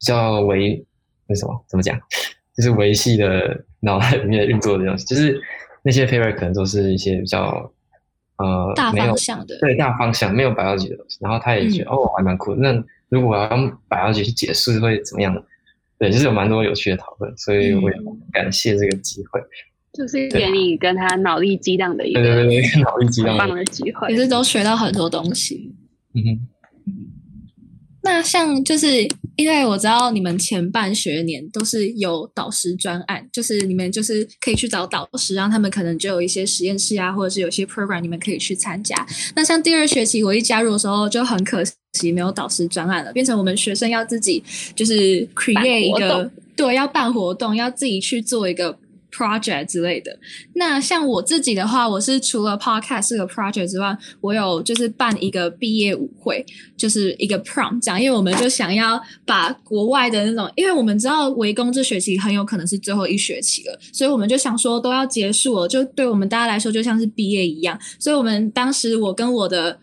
叫维那什么怎么讲，就是维系的脑袋里面运作的东西，就是那些 paper 可能都是一些比较呃大方向的对大方向没有 biology 的东西，然后他也觉得哦还蛮酷那。如果我要用百药去解释会怎么样的？对，就是有蛮多有趣的讨论，所以我也感谢这个机会。就是给你跟他脑力激荡的一个，对对对，脑力激荡棒的机会，也是都学到很多东西。嗯哼。那像就是因为我知道你们前半学年都是有导师专案，就是你们就是可以去找导师，然后他们可能就有一些实验室啊，或者是有些 program 你们可以去参加。那像第二学期我一加入的时候就很可惜没有导师专案了，变成我们学生要自己就是 create 一个对，要办活动，要自己去做一个。Project 之类的，那像我自己的话，我是除了 podcast 这个 project 之外，我有就是办一个毕业舞会，就是一个 prom 这样，因为我们就想要把国外的那种，因为我们知道围攻这学期很有可能是最后一学期了，所以我们就想说都要结束了，就对我们大家来说就像是毕业一样，所以我们当时我跟我的。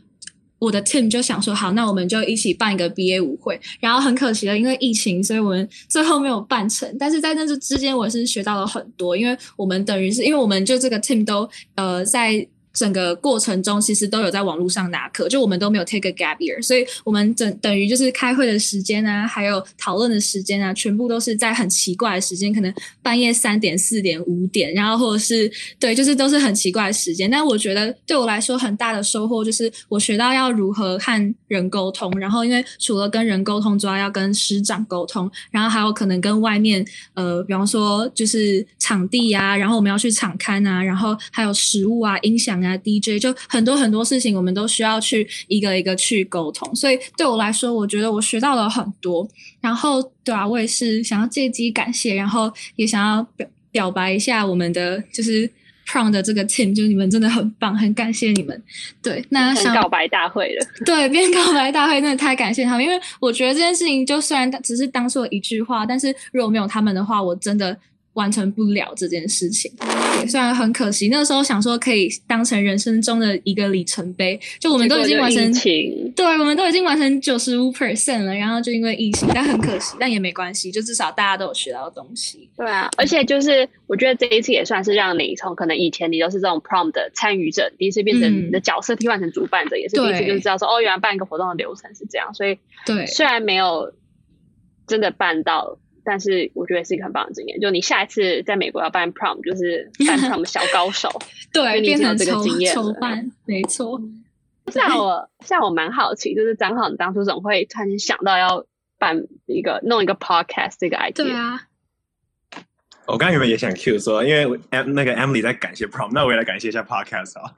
我的 team 就想说，好，那我们就一起办一个 BA 舞会。然后很可惜的，因为疫情，所以我们最后没有办成。但是在那之之间，我是学到了很多，因为我们等于是因为我们就这个 team 都呃在。整个过程中，其实都有在网络上拿课，就我们都没有 take a gap year，所以我们等等于就是开会的时间啊，还有讨论的时间啊，全部都是在很奇怪的时间，可能半夜三点、四点、五点，然后或者是对，就是都是很奇怪的时间。但我觉得对我来说很大的收获就是我学到要如何和人沟通，然后因为除了跟人沟通之外，要跟师长沟通，然后还有可能跟外面呃，比方说就是场地啊，然后我们要去场刊啊，然后还有食物啊、音响啊。DJ 就很多很多事情，我们都需要去一个一个去沟通，所以对我来说，我觉得我学到了很多。然后，对啊，我也是想要借机感谢，然后也想要表表白一下我们的就是 Prom 的这个 team，就是你们真的很棒，很感谢你们。对，那想告白大会了，对，变告白大会真的太感谢他们，因为我觉得这件事情就虽然只是当做一句话，但是如果没有他们的话，我真的。完成不了这件事情，虽然很可惜。那个时候想说可以当成人生中的一个里程碑，就我们都已经完成，对，我们都已经完成九十五 percent 了。然后就因为疫情，但很可惜，但也没关系，就至少大家都有学到东西。对啊，而且就是我觉得这一次也算是让你从可能以前你都是这种 prom 的参与者，第一次变成你的角色替换成主办者，也是第一次就知道说哦，原来办一个活动的流程是这样。所以对，虽然没有真的办到。但是我觉得是一个很棒的经验，就你下一次在美国要办 prom，就是办 prom 小高手，对，变成这个经验筹办，没错。像我，像我蛮好奇，就是张浩，你当初怎么会突然间想到要办一个弄一个 podcast 这个 idea？对啊，我刚原本也想 Q 说，因为 M 那个 Emily 在感谢 prom，那我也来感谢一下 podcast 啊。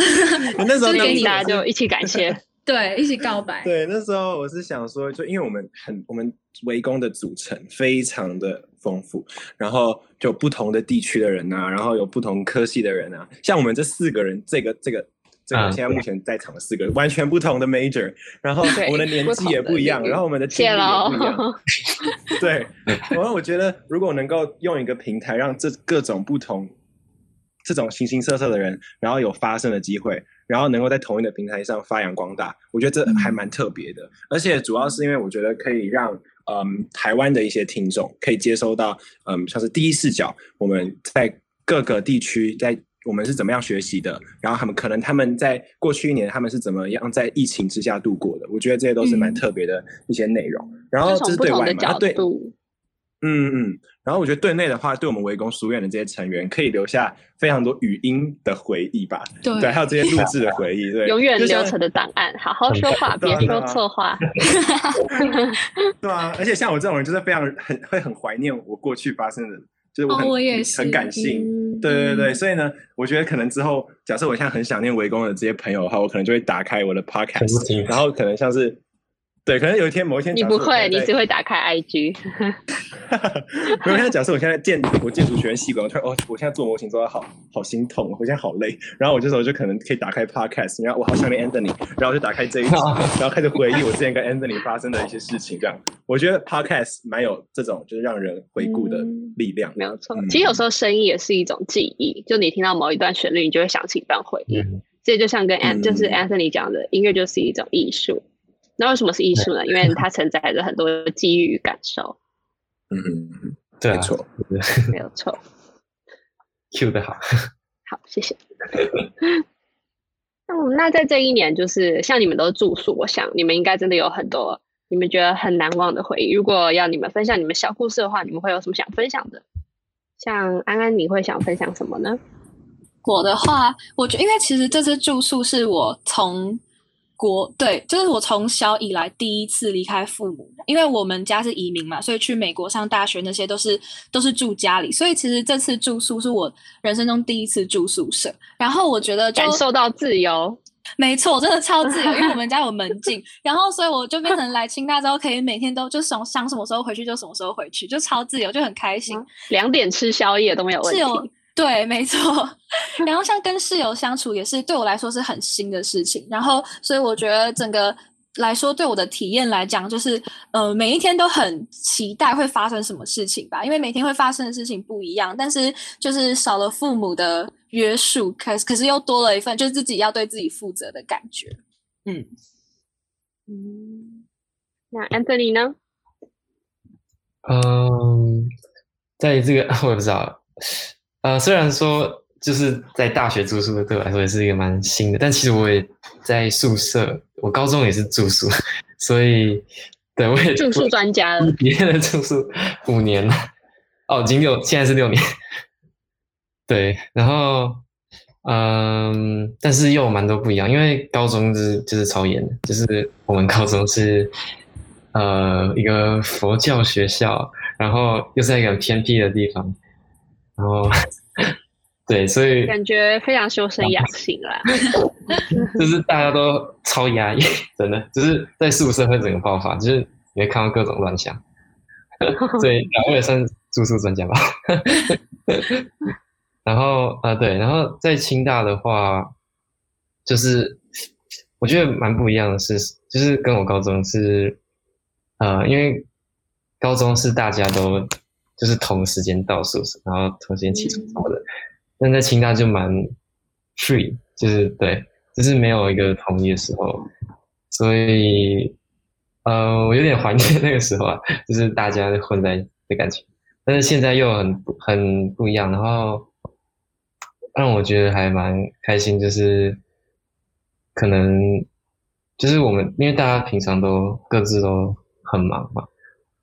那时候给你大家就一起感谢。对，一起告白。对，那时候我是想说，就因为我们很，我们围攻的组成非常的丰富，然后就不同的地区的人啊，然后有不同科系的人啊，像我们这四个人，这个这个这个现在目前在场的四个完全不同的 major，然后我们的年纪也不一样，然后我们的经历也不一样。对，然后我觉得如果能够用一个平台，让这各种不同。这种形形色色的人，然后有发声的机会，然后能够在同一个平台上发扬光大，我觉得这还蛮特别的。而且主要是因为我觉得可以让嗯台湾的一些听众可以接收到嗯像是第一视角，我们在各个地区在我们是怎么样学习的，然后他们可能他们在过去一年他们是怎么样在疫情之下度过的，我觉得这些都是蛮特别的一些内容。然后这是对外嘛，对，嗯嗯。然后我觉得对内的话，对我们围攻书院的这些成员，可以留下非常多语音的回忆吧。对，对，还有这些录制的回忆，对，永远留存的档案。好好说话，别说错话。对啊，而且像我这种人，就是非常很会很怀念我过去发生的，就是我很很感性。对对对，所以呢，我觉得可能之后，假设我现在很想念围攻的这些朋友的话，我可能就会打开我的 podcast，然后可能像是。对，可能有一天某一天你不会，你只会打开 IG。没有，现在假设我现在建我建筑学院系馆，我突然哦，我现在做模型做的好好心痛，我现在好累。然后我这时候就可能可以打开 Podcast，然后我好想念 Anthony，然后就打开这一集，然后开始回忆我之前跟 Anthony 发生的一些事情。这样，我觉得 Podcast 蛮有这种就是让人回顾的力量。没有错，其实有时候声音也是一种记忆，就你听到某一段旋律，你就会想起一段回忆。这就像跟 An 就是 Anthony 讲的，音乐就是一种艺术。那为什么是艺术呢？因为它承载着很多机遇与感受。嗯，对，没错，没有错。Q 的好，好，谢谢。那那在这一年，就是像你们都住宿，我想你们应该真的有很多你们觉得很难忘的回忆。如果要你们分享你们小故事的话，你们会有什么想分享的？像安安，你会想分享什么呢？我的话，我觉因为其实这次住宿是我从。国对，就是我从小以来第一次离开父母，因为我们家是移民嘛，所以去美国上大学那些都是都是住家里，所以其实这次住宿是我人生中第一次住宿舍。然后我觉得感受到自由，没错，真的超自由，因为我们家有门 禁，然后所以我就变成来清大之后可以每天都就想想什么时候回去就什么时候回去，就超自由，就很开心。两点吃宵夜都没有问题。对，没错。然后像跟室友相处也是对我来说是很新的事情。然后，所以我觉得整个来说，对我的体验来讲，就是呃，每一天都很期待会发生什么事情吧。因为每天会发生的事情不一样，但是就是少了父母的约束，可可是又多了一份就是自己要对自己负责的感觉。嗯嗯，那 Anthony 呢？嗯，在这个 我也不知道。呃，虽然说就是在大学住宿的对我来说也是一个蛮新的，但其实我也在宿舍，我高中也是住宿，所以对我也住宿专家了，别的住宿五年了，哦，已经六，现在是六年，对，然后嗯，但是又有蛮多不一样，因为高中就是就是超严的，就是我们高中是呃一个佛教学校，然后又在一个很偏僻的地方。然后，对，所以感觉非常修身养性啦。就是大家都超压抑，真的，就是在宿舍会整个爆发，就是你会看到各种乱象。所以两位也算住宿专家吧。然后啊，对，然后在清大的话，就是我觉得蛮不一样的是，就是跟我高中是，呃，因为高中是大家都。就是同时间到宿舍，然后同时间起床什么的。但在清大就蛮 free，就是对，就是没有一个统一的时候。所以，呃，我有点怀念 那个时候啊，就是大家混在的感情。但是现在又很很不一样，然后让我觉得还蛮开心，就是可能就是我们因为大家平常都各自都很忙嘛，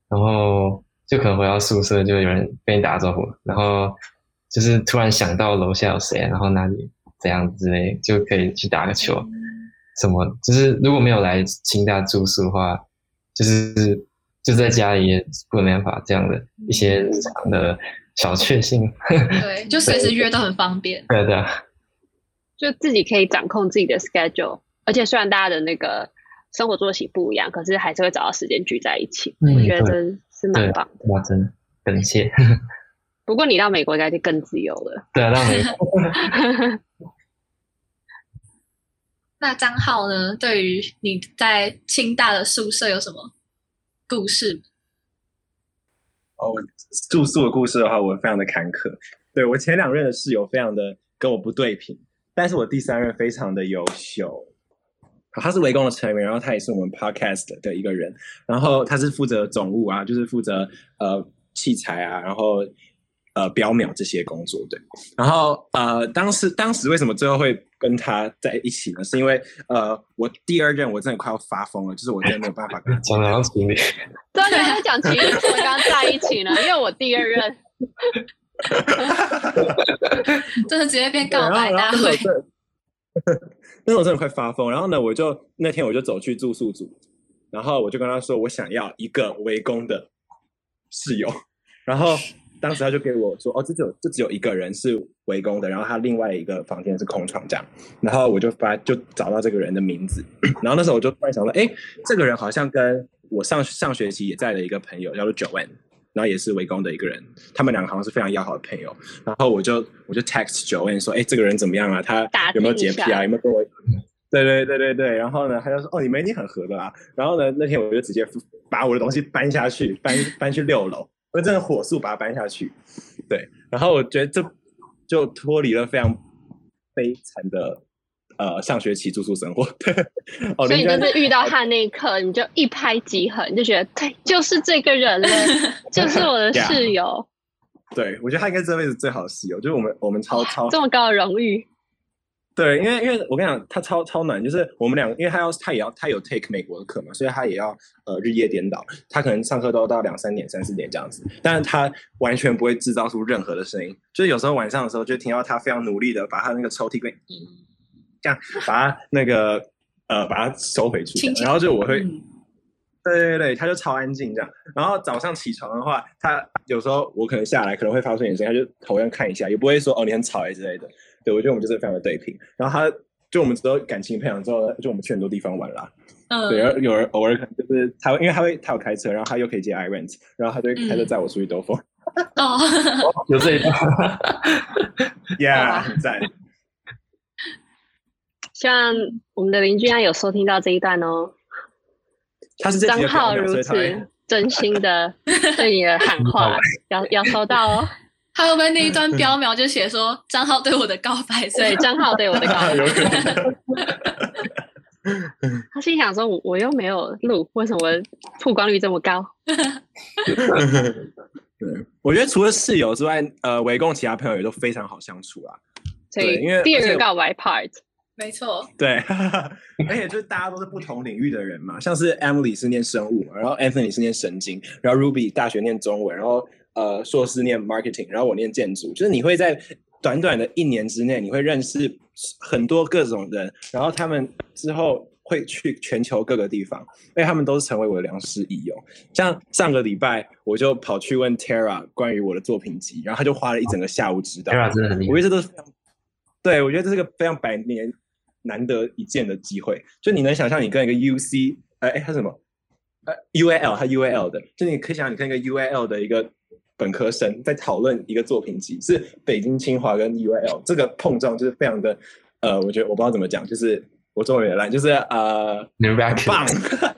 然后。就可能回到宿舍，就有人跟你打招呼，然后就是突然想到楼下有谁，然后哪里怎样之类，就可以去打个球。什么？就是如果没有来清大住宿的话，就是就在家里也不能办法这样的一些日常的小确幸。对，就随时约都很方便。对对，就自己可以掌控自己的 schedule，而且虽然大家的那个生活作息不一样，可是还是会找到时间聚在一起。我觉得。是蛮棒的，哇，真的感谢。不过你到美国应该就更自由了。对啊，到美国。那张浩呢？对于你在清大的宿舍有什么故事？哦，住宿的故事的话，我非常的坎坷。对我前两任的室友非常的跟我不对平，但是我第三任非常的优秀。他是围攻的成员，然后他也是我们 podcast 的一个人，然后他是负责总务啊，就是负责呃器材啊，然后呃标秒这些工作对。然后呃当时当时为什么最后会跟他在一起呢？是因为呃，我第二任我真的快要发疯了，就是我真的没有办法跟他讲情侣，对啊，在讲情侣，我们刚在一起呢，因为我第二任，真的直接变告白大会。那时候我真的快发疯，然后呢，我就那天我就走去住宿组，然后我就跟他说，我想要一个围攻的室友，然后当时他就给我说，哦，这只有这只有一个人是围攻的，然后他另外一个房间是空床这样，然后我就发就找到这个人的名字，然后那时候我就突然想到，哎，这个人好像跟我上上学期也在的一个朋友叫做 Joanne。然后也是围攻的一个人，他们两个好像是非常要好的朋友。然后我就我就 text Joanne 说：“哎，这个人怎么样啊？他有没有洁癖啊？有没有跟我？”对对对对对。然后呢，他就说：“哦，你们已经很合的啦。”然后呢，那天我就直接把我的东西搬下去，搬搬去六楼，我真的火速把它搬下去。对，然后我觉得这就脱离了非常悲惨的。呃，上学期住宿生活，对，所以你就是遇到他那一刻，你就一拍即合，你就觉得对，就是这个人了，就是我的 室友。对，我觉得他应该这辈子最好的室友，就是我们我们超超这么高的荣誉。对，因为因为我跟你讲，他超超暖，就是我们两个，因为他要他也要他有 take 美国的课嘛，所以他也要呃日夜颠倒，他可能上课都要到两三点、三四点这样子，但是他完全不会制造出任何的声音，就是有时候晚上的时候就听到他非常努力的把他那个抽屉柜。这样把它那个呃把它收回去，然后就我会，对对对，他就超安静这样。然后早上起床的话，他有时候我可能下来可能会发出点声音，他就头样看一下，也不会说哦你很吵哎之类的。对我觉得我们就是非常的对平。然后他就我们之后感情培养之后，就我们去很多地方玩啦。嗯，对，然后有人偶尔可能就是他，因为他会他有开车，然后他又可以接 i rent，然后他就开车载我出去兜风。哦，有这一段，Yeah，在。希望我们的邻居啊有收听到这一段哦。他是张浩如此真心的 对你的喊话，要要收到哦。他会不会那一段标苗就写说张浩对我的告白？对，张浩对我的告白。他心想说：“我我又没有录，为什么曝光率这么高？”对，我觉得除了室友之外，呃，围攻其他朋友也都非常好相处啊。所以，因为第二个告白 part。没错，对，而且就是大家都是不同领域的人嘛，像是 Emily 是念生物，然后 Anthony 是念神经，然后 Ruby 大学念中文，然后呃硕士念 marketing，然后我念建筑，就是你会在短短的一年之内，你会认识很多各种人，然后他们之后会去全球各个地方，因为他们都是成为我的良师益友。像上个礼拜我就跑去问 Tara 关于我的作品集，然后他就花了一整个下午指导。Tara 真的很厉害，我觉得这都是非常，对我觉得这是个非常百年。难得一见的机会，就你能想象你跟一个 U C，哎哎，他什么？呃，U A L，他 U A L 的，就你可以想象你跟一个 U A L 的一个本科生在讨论一个作品集，是北京清华跟 U A L 这个碰撞，就是非常的，呃，我觉得我不知道怎么讲，就是我中文有点烂，就是呃，很棒，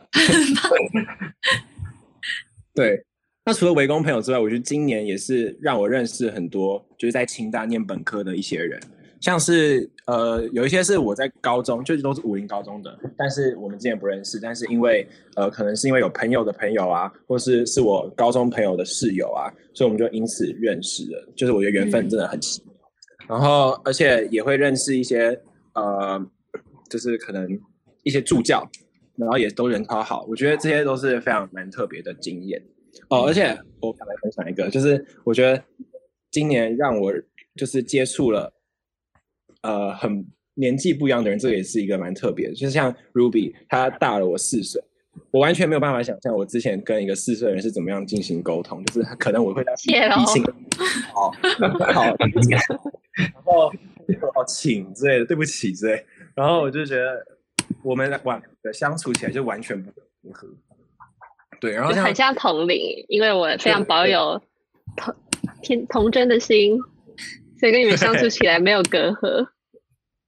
对。那除了围攻朋友之外，我觉得今年也是让我认识很多，就是在清大念本科的一些人。像是呃有一些是我在高中，就是都是武林高中的，但是我们之前不认识，但是因为呃可能是因为有朋友的朋友啊，或是是我高中朋友的室友啊，所以我们就因此认识了。就是我觉得缘分真的很奇妙。然后而且也会认识一些呃，就是可能一些助教，然后也都人超好。我觉得这些都是非常蛮特别的经验哦。而且我想来分享一个，就是我觉得今年让我就是接触了。呃，很年纪不一样的人，这个也是一个蛮特别的。就是像 Ruby，他大了我四岁，我完全没有办法想象我之前跟一个四岁的人是怎么样进行沟通。就是可能我会在提醒，好，好，然后哦，请之类的，对不起之类。然后我就觉得我们玩的相处起来就完全不合。对，然后很像同龄，因为我非常保有童天童真的心。所以跟你们相处起来没有隔阂。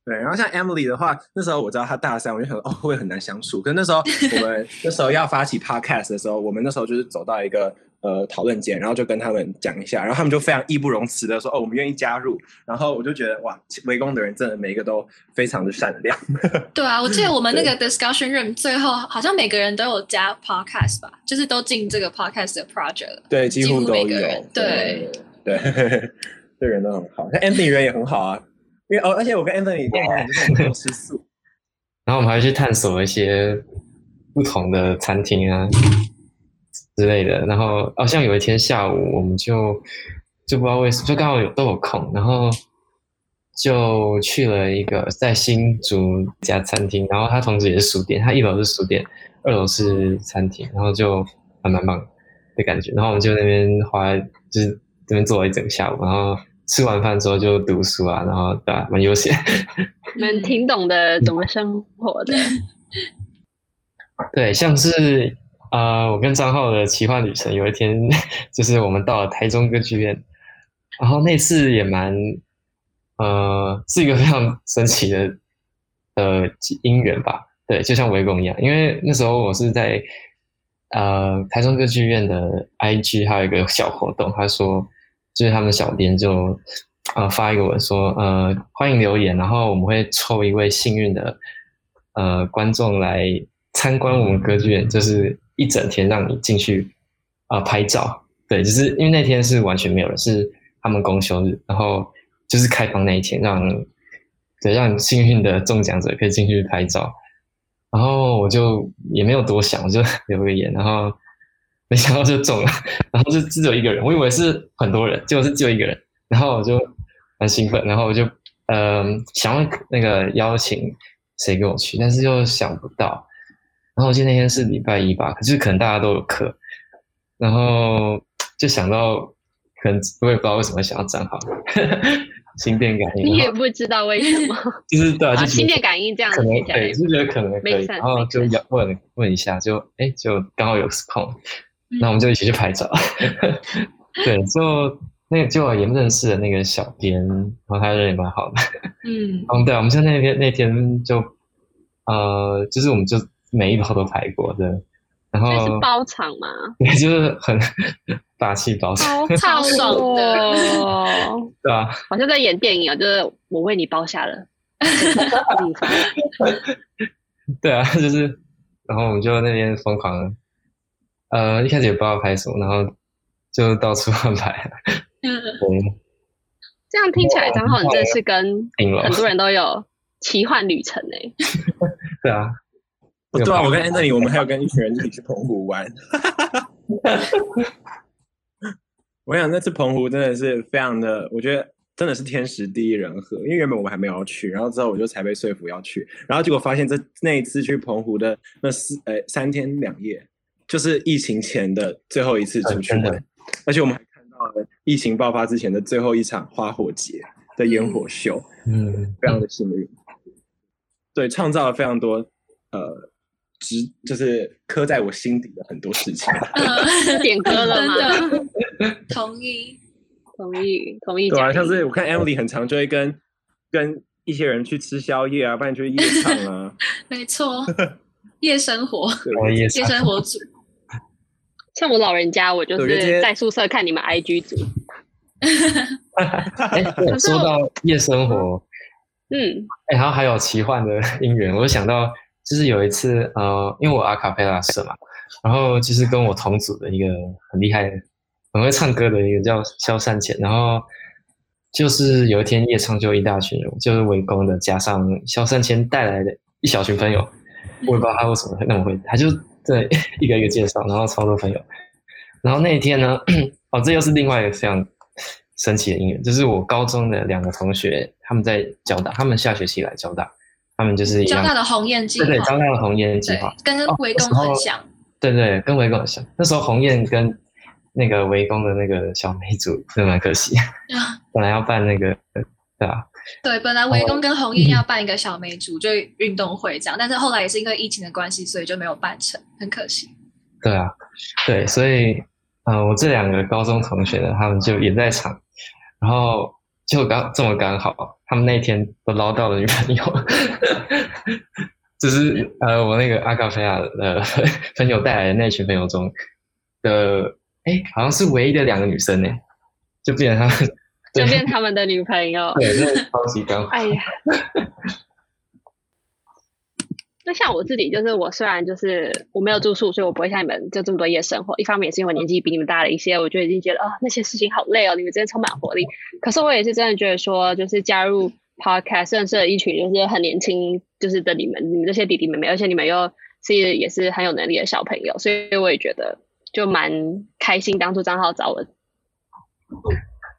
对，然后像 Emily 的话，那时候我知道她大三，我就想哦会很难相处。可那时候我们 那时候要发起 Podcast 的时候，我们那时候就是走到一个呃讨论间，然后就跟他们讲一下，然后他们就非常义不容辞的说哦我们愿意加入。然后我就觉得哇，围攻的人真的每一个都非常的善良。对啊，我记得我们那个 Discussion Room 最后好像每个人都有加 Podcast 吧，就是都进这个 Podcast 的 project 了。对，几乎都有。对对。对对人都很好，像 Anthony 人也很好啊。因为哦，而且我跟 Anthony 共同点就是我们都吃素，然后我们还去探索一些不同的餐厅啊之类的。然后好像有一天下午，我们就就不知道为什么，就刚好有都有空，然后就去了一个在新竹一家餐厅，然后它同时也是书店，它一楼是书店，二楼是餐厅，然后就还蛮棒的感觉。然后我们就那边花就是这边坐了一整个下午，然后。吃完饭之后就读书啊，然后对吧？蛮悠闲。们挺懂得怎么生活的。对，像是呃，我跟张浩的奇幻旅程，有一天 就是我们到了台中歌剧院，然后那次也蛮呃，是一个非常神奇的呃姻缘吧。对，就像围攻一样，因为那时候我是在呃台中歌剧院的 IG 还有一个小活动，他说。就是他们小编就呃发一个文说呃欢迎留言，然后我们会抽一位幸运的呃观众来参观我们歌剧院，就是一整天让你进去啊拍照。对，就是因为那天是完全没有人，是他们公休日，然后就是开房那一天，让对让幸运的中奖者可以进去拍照。然后我就也没有多想，我就 留个言，然后。没想到就中了，然后就只有一个人，我以为是很多人，结果是只有一个人，然后我就很兴奋，然后我就嗯想要那个邀请谁跟我去，但是又想不到，然后我记得那天是礼拜一吧，就是可能大家都有课，然后 就想到可能我也不知道为什么想要站好，心电感应，你也不知道为什么，就是对啊，就心电感应这样，可能对，就觉得可能可以，然后就要问问一下，就哎就刚好有空。那我们就一起去拍照，对，就那个就也认识了那个小编，然后他人也蛮好的，嗯，嗯，对，我们就那天那天就，呃，就是我们就每一包都拍过的，然后是包场吗？对，就是很霸气包场，超爽的，对啊，好像在演电影啊，就是我为你包下了，对啊，就是，然后我们就那边疯狂。呃，一开始也不知道拍什么，然后就到处乱拍。嗯，这样听起来，张浩你真的是跟很多人都有奇幻旅程诶。对啊，对啊，我跟 Anthony，我们还有跟一群人一起去澎湖玩。我想那次澎湖真的是非常的，我觉得真的是天时地利人和。因为原本我们还没有去，然后之后我就才被说服要去，然后结果发现这那一次去澎湖的那四呃三天两夜。就是疫情前的最后一次出去玩，而且我们还看到了疫情爆发之前的最后一场花火节的烟火秀，嗯，非常的幸运，对，创造了非常多呃，直就是刻在我心底的很多事情。点歌了吗？同意，同意，同意。对啊，像是我看 Emily 很常就会跟跟一些人去吃宵夜啊，不然就是夜场啊。没错，夜生活，夜生活组。像我老人家，我就是在宿舍看你们 IG 组。哎，说到夜生活，嗯，哎，然后还有奇幻的 姻缘，我就想到，就是有一次，呃，因为我阿卡贝拉社嘛，然后就是跟我同组的一个很厉害、很会唱歌的一个叫肖善前，然后就是有一天夜唱就一大群人，就是围攻的，加上肖善前带来的一小群朋友，我也不知道他为什么那么会，他就。对，一个一个介绍，然后超多朋友。然后那一天呢，哦，这又是另外一个非常神奇的音乐，就是我高中的两个同学，他们在交大，他们下学期来交大，他们就是交大的鸿雁计划，对对，交大的鸿雁计划，跟围攻很像。对对，跟围攻很像。那时候鸿雁跟那个围攻的那个小梅组，真的蛮可惜。本来要办那个，对吧？对，本来围攻跟红叶要办一个小梅组，就运动会这样，但是后来也是因为疫情的关系，所以就没有办成，很可惜。对啊，对，所以，嗯，我这两个高中同学呢，他们就也在场，然后就刚这么刚好，他们那天都捞到了女朋友，就是呃，我那个阿卡菲亚的 朋友带来的那群朋友中的，哎，好像是唯一的两个女生呢，就变成他们。就变他们的女朋友，对，超级刚好。哎呀，那像我自己，就是我虽然就是我没有住宿，所以我不会像你们就这么多夜生活。一方面也是因为年纪比你们大了一些，我就已经觉得啊那些事情好累哦，你们真的充满活力。可是我也是真的觉得说，就是加入 podcast 认识了一群就是很年轻，就是的你们，你们这些弟弟妹妹，而且你们又是也是很有能力的小朋友，所以我也觉得就蛮开心。当初张浩找我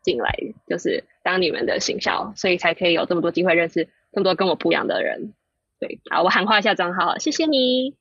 进来，就是当你们的行销，所以才可以有这么多机会认识这么多跟我不一样的人。对，好，我喊话一下张浩，谢谢你。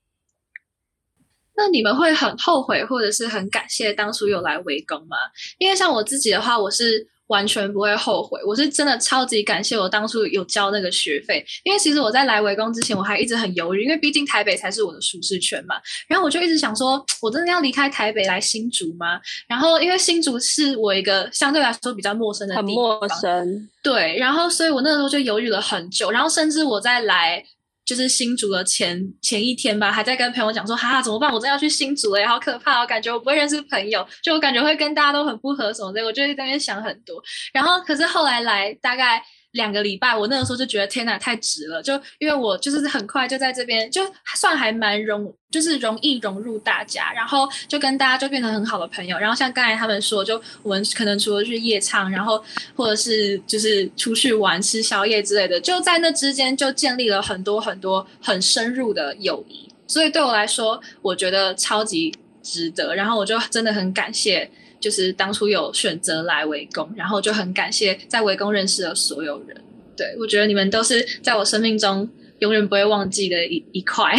那你们会很后悔，或者是很感谢当初有来围攻吗？因为像我自己的话，我是完全不会后悔，我是真的超级感谢我当初有交那个学费。因为其实我在来围攻之前，我还一直很犹豫，因为毕竟台北才是我的舒适圈嘛。然后我就一直想说，我真的要离开台北来新竹吗？然后因为新竹是我一个相对来说比较陌生的地方，很陌生。对，然后所以我那个时候就犹豫了很久，然后甚至我在来。就是新组的前前一天吧，还在跟朋友讲说，哈哈，怎么办？我真要去新组了，好可怕！我感觉我不会认识朋友，就我感觉会跟大家都很不合什么的，我就在那边想很多。然后，可是后来来大概。两个礼拜，我那个时候就觉得天哪，太值了！就因为我就是很快就在这边，就算还蛮容，就是容易融入大家，然后就跟大家就变成很好的朋友。然后像刚才他们说，就我们可能除了去夜唱，然后或者是就是出去玩、吃宵夜之类的，就在那之间就建立了很多很多很深入的友谊。所以对我来说，我觉得超级值得。然后我就真的很感谢。就是当初有选择来围攻，然后就很感谢在围攻认识的所有人。对我觉得你们都是在我生命中永远不会忘记的一一块。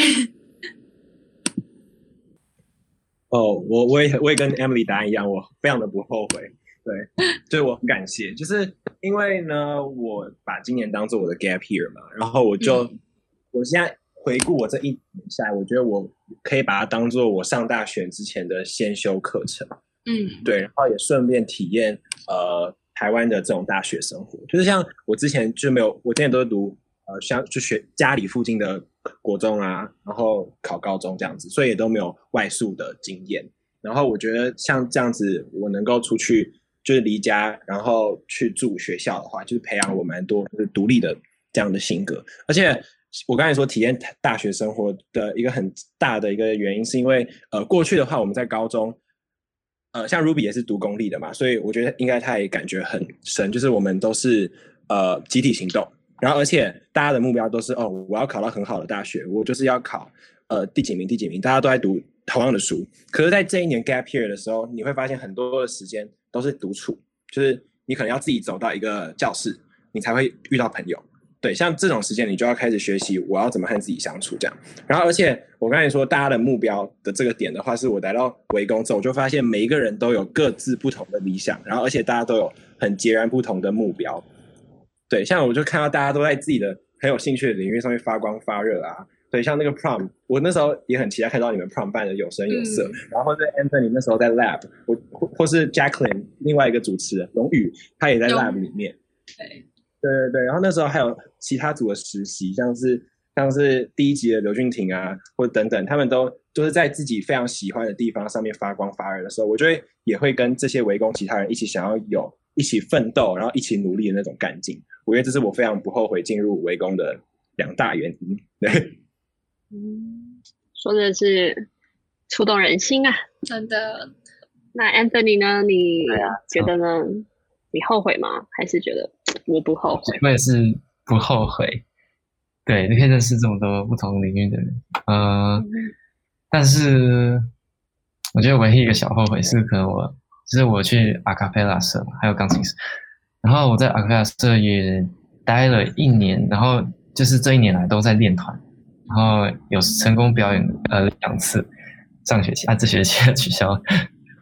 哦，我我也我也跟 Emily 答案一样，我非常的不后悔。对，所以我很感谢，就是因为呢，我把今年当做我的 gap year 嘛，然后我就我现在回顾我这一年下来，我觉得我可以把它当做我上大学之前的先修课程。嗯，对，然后也顺便体验呃台湾的这种大学生活，就是像我之前就没有，我之前都是读呃像就学家里附近的国中啊，然后考高中这样子，所以也都没有外宿的经验。然后我觉得像这样子，我能够出去就是离家，然后去住学校的话，就是培养我蛮多就是独立的这样的性格。而且我刚才说体验大学生活的一个很大的一个原因，是因为呃过去的话我们在高中。呃，像 Ruby 也是读公立的嘛，所以我觉得应该他也感觉很深，就是我们都是呃集体行动，然后而且大家的目标都是哦，我要考到很好的大学，我就是要考呃第几名第几名，大家都在读同样的书。可是，在这一年 Gap Year 的时候，你会发现很多的时间都是独处，就是你可能要自己走到一个教室，你才会遇到朋友。对，像这种时间，你就要开始学习我要怎么和自己相处这样。然后，而且我刚才说大家的目标的这个点的话，是我来到围攻之后，我就发现每一个人都有各自不同的理想，然后而且大家都有很截然不同的目标。对，像我就看到大家都在自己的很有兴趣的领域上面发光发热啊。对，像那个 Prom，我那时候也很期待看到你们 Prom 办的有声有色。然后在 Anthony 那时候在 Lab，我或或是 Jacqueline 另外一个主持人龙宇，他也在 Lab 里面。对。对对对，然后那时候还有其他组的实习，像是像是第一集的刘俊廷啊，或者等等，他们都都是在自己非常喜欢的地方上面发光发热的时候，我觉得也会跟这些围攻其他人一起想要有一起奋斗，然后一起努力的那种干劲。我觉得这是我非常不后悔进入围攻的两大原因。对，嗯，说的是触动人心啊，真的。那 Anthony 呢？你觉得呢？你后悔吗？还是觉得我不后悔？我也是不后悔。对，你可以认识这么多不同领域的人，呃，但是我觉得唯一一个小后悔是，可能我就是我去阿卡贝拉社还有钢琴社，然后我在阿卡贝拉社也待了一年，然后就是这一年来都在练团，然后有成功表演呃两次，上学期啊这学期取消。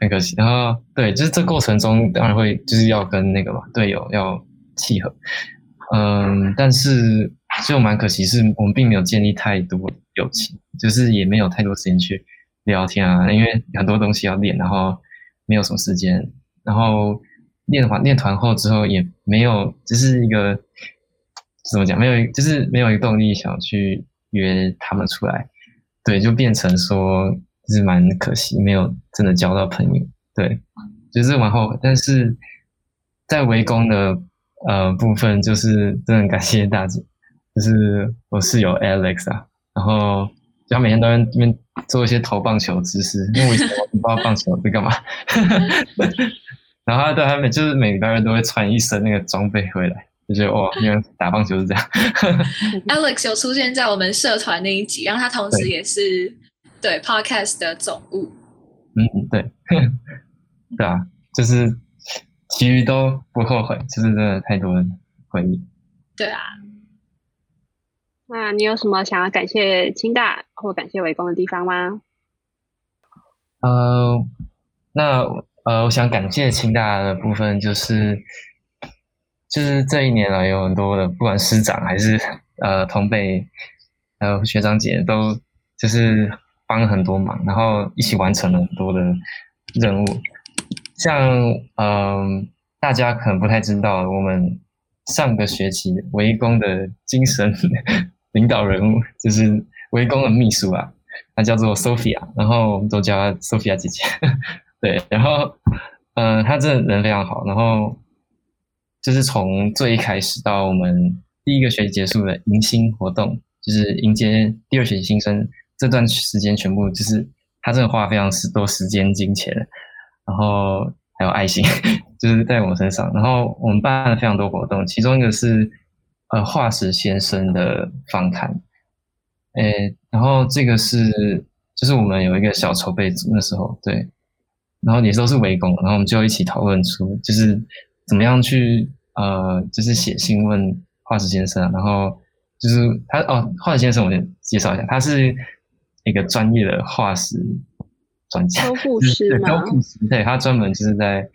很可惜，然后对，就是这过程中当然会就是要跟那个嘛队友要契合，嗯，但是就蛮可惜，是我们并没有建立太多友情，就是也没有太多时间去聊天啊，因为很多东西要练，然后没有什么时间，然后练完练团后之后也没有，就是一个怎么讲，没有就是没有一个动力想去约他们出来，对，就变成说。是蛮可惜，没有真的交到朋友，对，就是蛮后悔。但是在围攻的呃部分，就是真的感谢大姐，就是我室友 Alex 啊，然后他每天都在那边做一些投棒球姿势，因为我不知道棒球在干嘛。然后他对他每就是每个人都会穿一身那个装备回来，就觉得哇，原来打棒球是这样。Alex 有出现在我们社团那一集，然后他同时也是对 Podcast 的总务。嗯，对，对啊，就是其余都不后悔，就是真的太多回忆。对啊，那你有什么想要感谢清大或感谢围攻的地方吗？呃，那呃，我想感谢清大的部分就是，就是这一年来有很多的，不管师长还是呃同辈，还有学长姐都就是帮了很多忙，然后一起完成了很多的任务。像嗯、大家可能不太知道，我们上个学期围攻的精神领导人物就是围攻的秘书啊，她叫做 Sophia，然后我们都叫她 Sophia 姐姐。对，然后嗯、呃，她这人非常好，然后就是从最一开始到我们第一个学期结束的迎新活动，就是迎接第二学期新生这段时间，全部就是他真的花非常多时间、金钱，然后还有爱心，就是在我身上。然后我们办了非常多活动，其中一个是呃化石先生的访谈，诶，然后这个是就是我们有一个小筹备组，那时候对，然后也都是围攻，然后我们就一起讨论出就是怎么样去呃就是写信问化石先生，然后就是他哦化石先生我先介绍一下，他是一个专业的化石专家，修复就是师吗？对修复师，对他专门就是在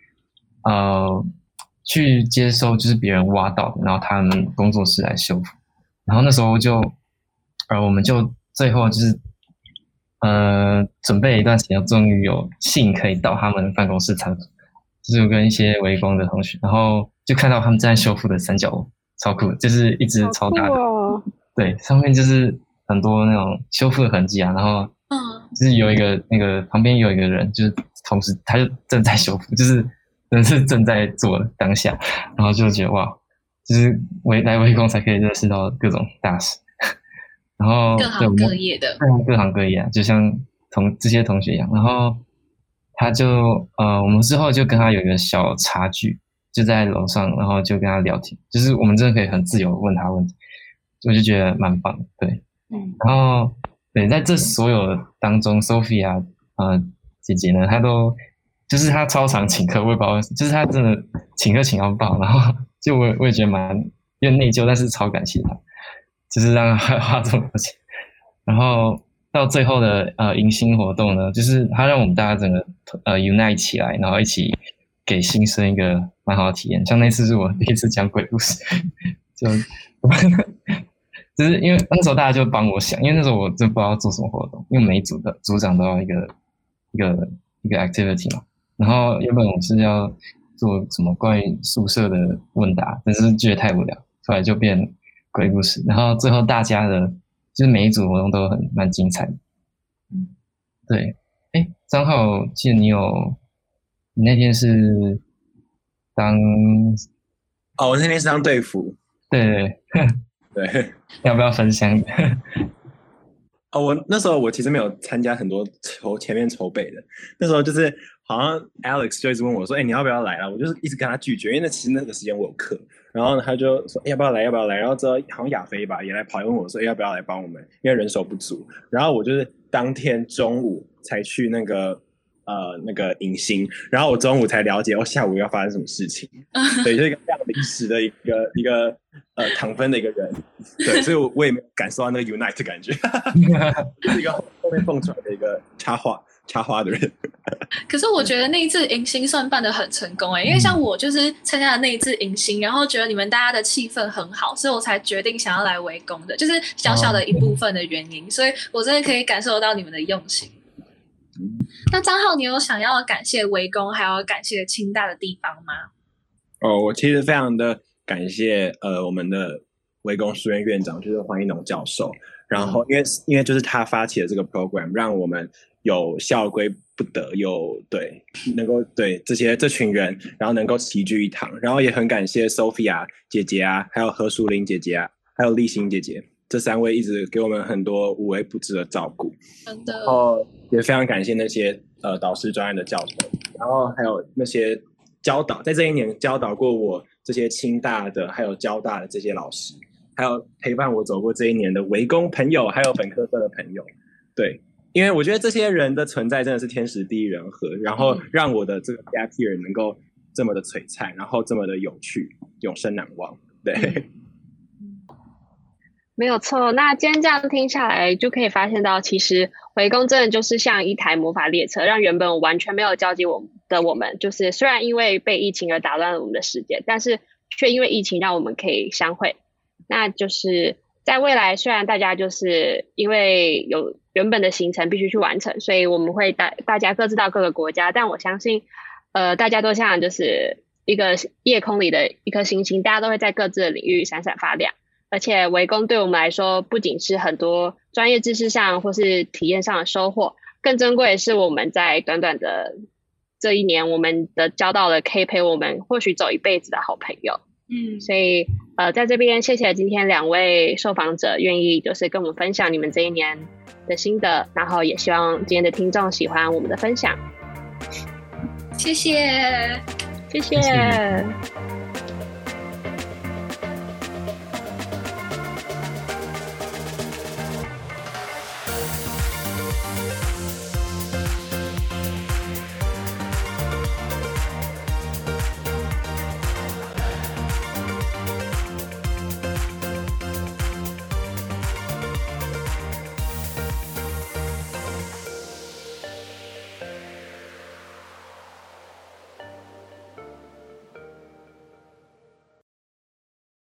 呃去接收就是别人挖到的，然后他们工作室来修复。然后那时候就呃我们就最后就是呃准备了一段时间，终于有幸可以到他们办公室参观，就是有跟一些围攻的同学，然后就看到他们正在修复的三角屋，超酷的，就是一只超大的，哦！对，上面就是很多那种修复的痕迹啊，然后嗯，就是有一个那个旁边有一个人，就是同时他就正在修复，就是真的是正在做的当下，然后就觉得哇，就是围来围攻才可以认识到各种大师，然后各行各业的，各行各业啊，就像同这些同学一样，然后他就呃，我们之后就跟他有一个小差距，就在楼上，然后就跟他聊天，就是我们真的可以很自由地问他问题，我就觉得蛮棒的，对。嗯，然后对，在这所有当中，Sophia 呃姐姐呢，她都就是她超常请客，我也不知道为什么，就是她真的请客请到爆，然后就我我也觉得蛮有点内疚，但是超感谢她，就是让她花这么多钱。然后到最后的呃迎新活动呢，就是她让我们大家整个呃 unite 起来，然后一起给新生一个蛮好的体验。像那次是我第一次讲鬼故事，就 就是因为那时候大家就帮我想，因为那时候我真不知道做什么活动，因为每一组的组长都要一个一个一个 activity 嘛。然后原本我是要做什么关于宿舍的问答，但是觉得太无聊，后来就变鬼故事。然后最后大家的，就是每一组活动都很蛮精彩的。嗯，对。哎，张浩，记得你有，你那天是当，哦，我那天是当队服，对对对，要不要分享？哦，我那时候我其实没有参加很多筹前面筹备的，那时候就是好像 Alex 就一直问我说：“哎、你要不要来啊？”我就是一直跟他拒绝，因为那其实那个时间我有课，然后他就说：“哎要不要来？要不要来？”然后之后好像亚飞吧也来跑来问我说：“哎要不要来帮我们？”因为人手不足，然后我就是当天中午才去那个呃那个迎新，然后我中午才了解哦下午要发生什么事情，对，就是一个非常临时的一个一个呃躺分的一个人，对，所以我我也没有感受到那个 unite 的感觉。就是一个后面蹦出来的一个插画插花的人。可是我觉得那一次迎新算办的很成功哎、因为像我就是参加了那一次迎新，然后觉得你们大家的气氛很好，所以我才决定想要来围攻的，就是小小的一部分的原因，所以我真的可以感受到你们的用心。那张浩，你有想要感谢围攻，还有感谢清大的地方吗？哦，我其实非常的感谢呃我们的围攻书院院长，就是黄一农教授。然后因为因为就是他发起的这个 program，让我们有校规不得，有对能够对这些这群人，然后能够齐聚一堂。然后也很感谢 Sophia 姐姐啊，还有何淑玲姐姐啊，还有立新姐姐这三位一直给我们很多无微不至的照顾。真的，然后也非常感谢那些呃导师专业的教授，然后还有那些教导，在这一年教导过我这些清大的还有交大的这些老师，还有陪伴我走过这一年的围攻朋友，还有本科生的朋友，对，因为我觉得这些人的存在真的是天时地利人和，然后让我的这个 gap year 能够这么的璀璨，然后这么的有趣，永生难忘，对。没有错，那今天这样听下来，就可以发现到，其实回宫真的就是像一台魔法列车，让原本完全没有交集我的我们，就是虽然因为被疫情而打乱了我们的时间，但是却因为疫情让我们可以相会。那就是在未来，虽然大家就是因为有原本的行程必须去完成，所以我们会大大家各自到各个国家，但我相信，呃，大家都像就是一个夜空里的一颗星星，大家都会在各自的领域闪闪发亮。而且围攻对我们来说，不仅是很多专业知识上或是体验上的收获，更珍贵的是我们在短短的这一年，我们的交到了可以陪我们或许走一辈子的好朋友。嗯，所以呃，在这边谢谢今天两位受访者愿意就是跟我们分享你们这一年的心得，然后也希望今天的听众喜欢我们的分享。谢谢，谢谢。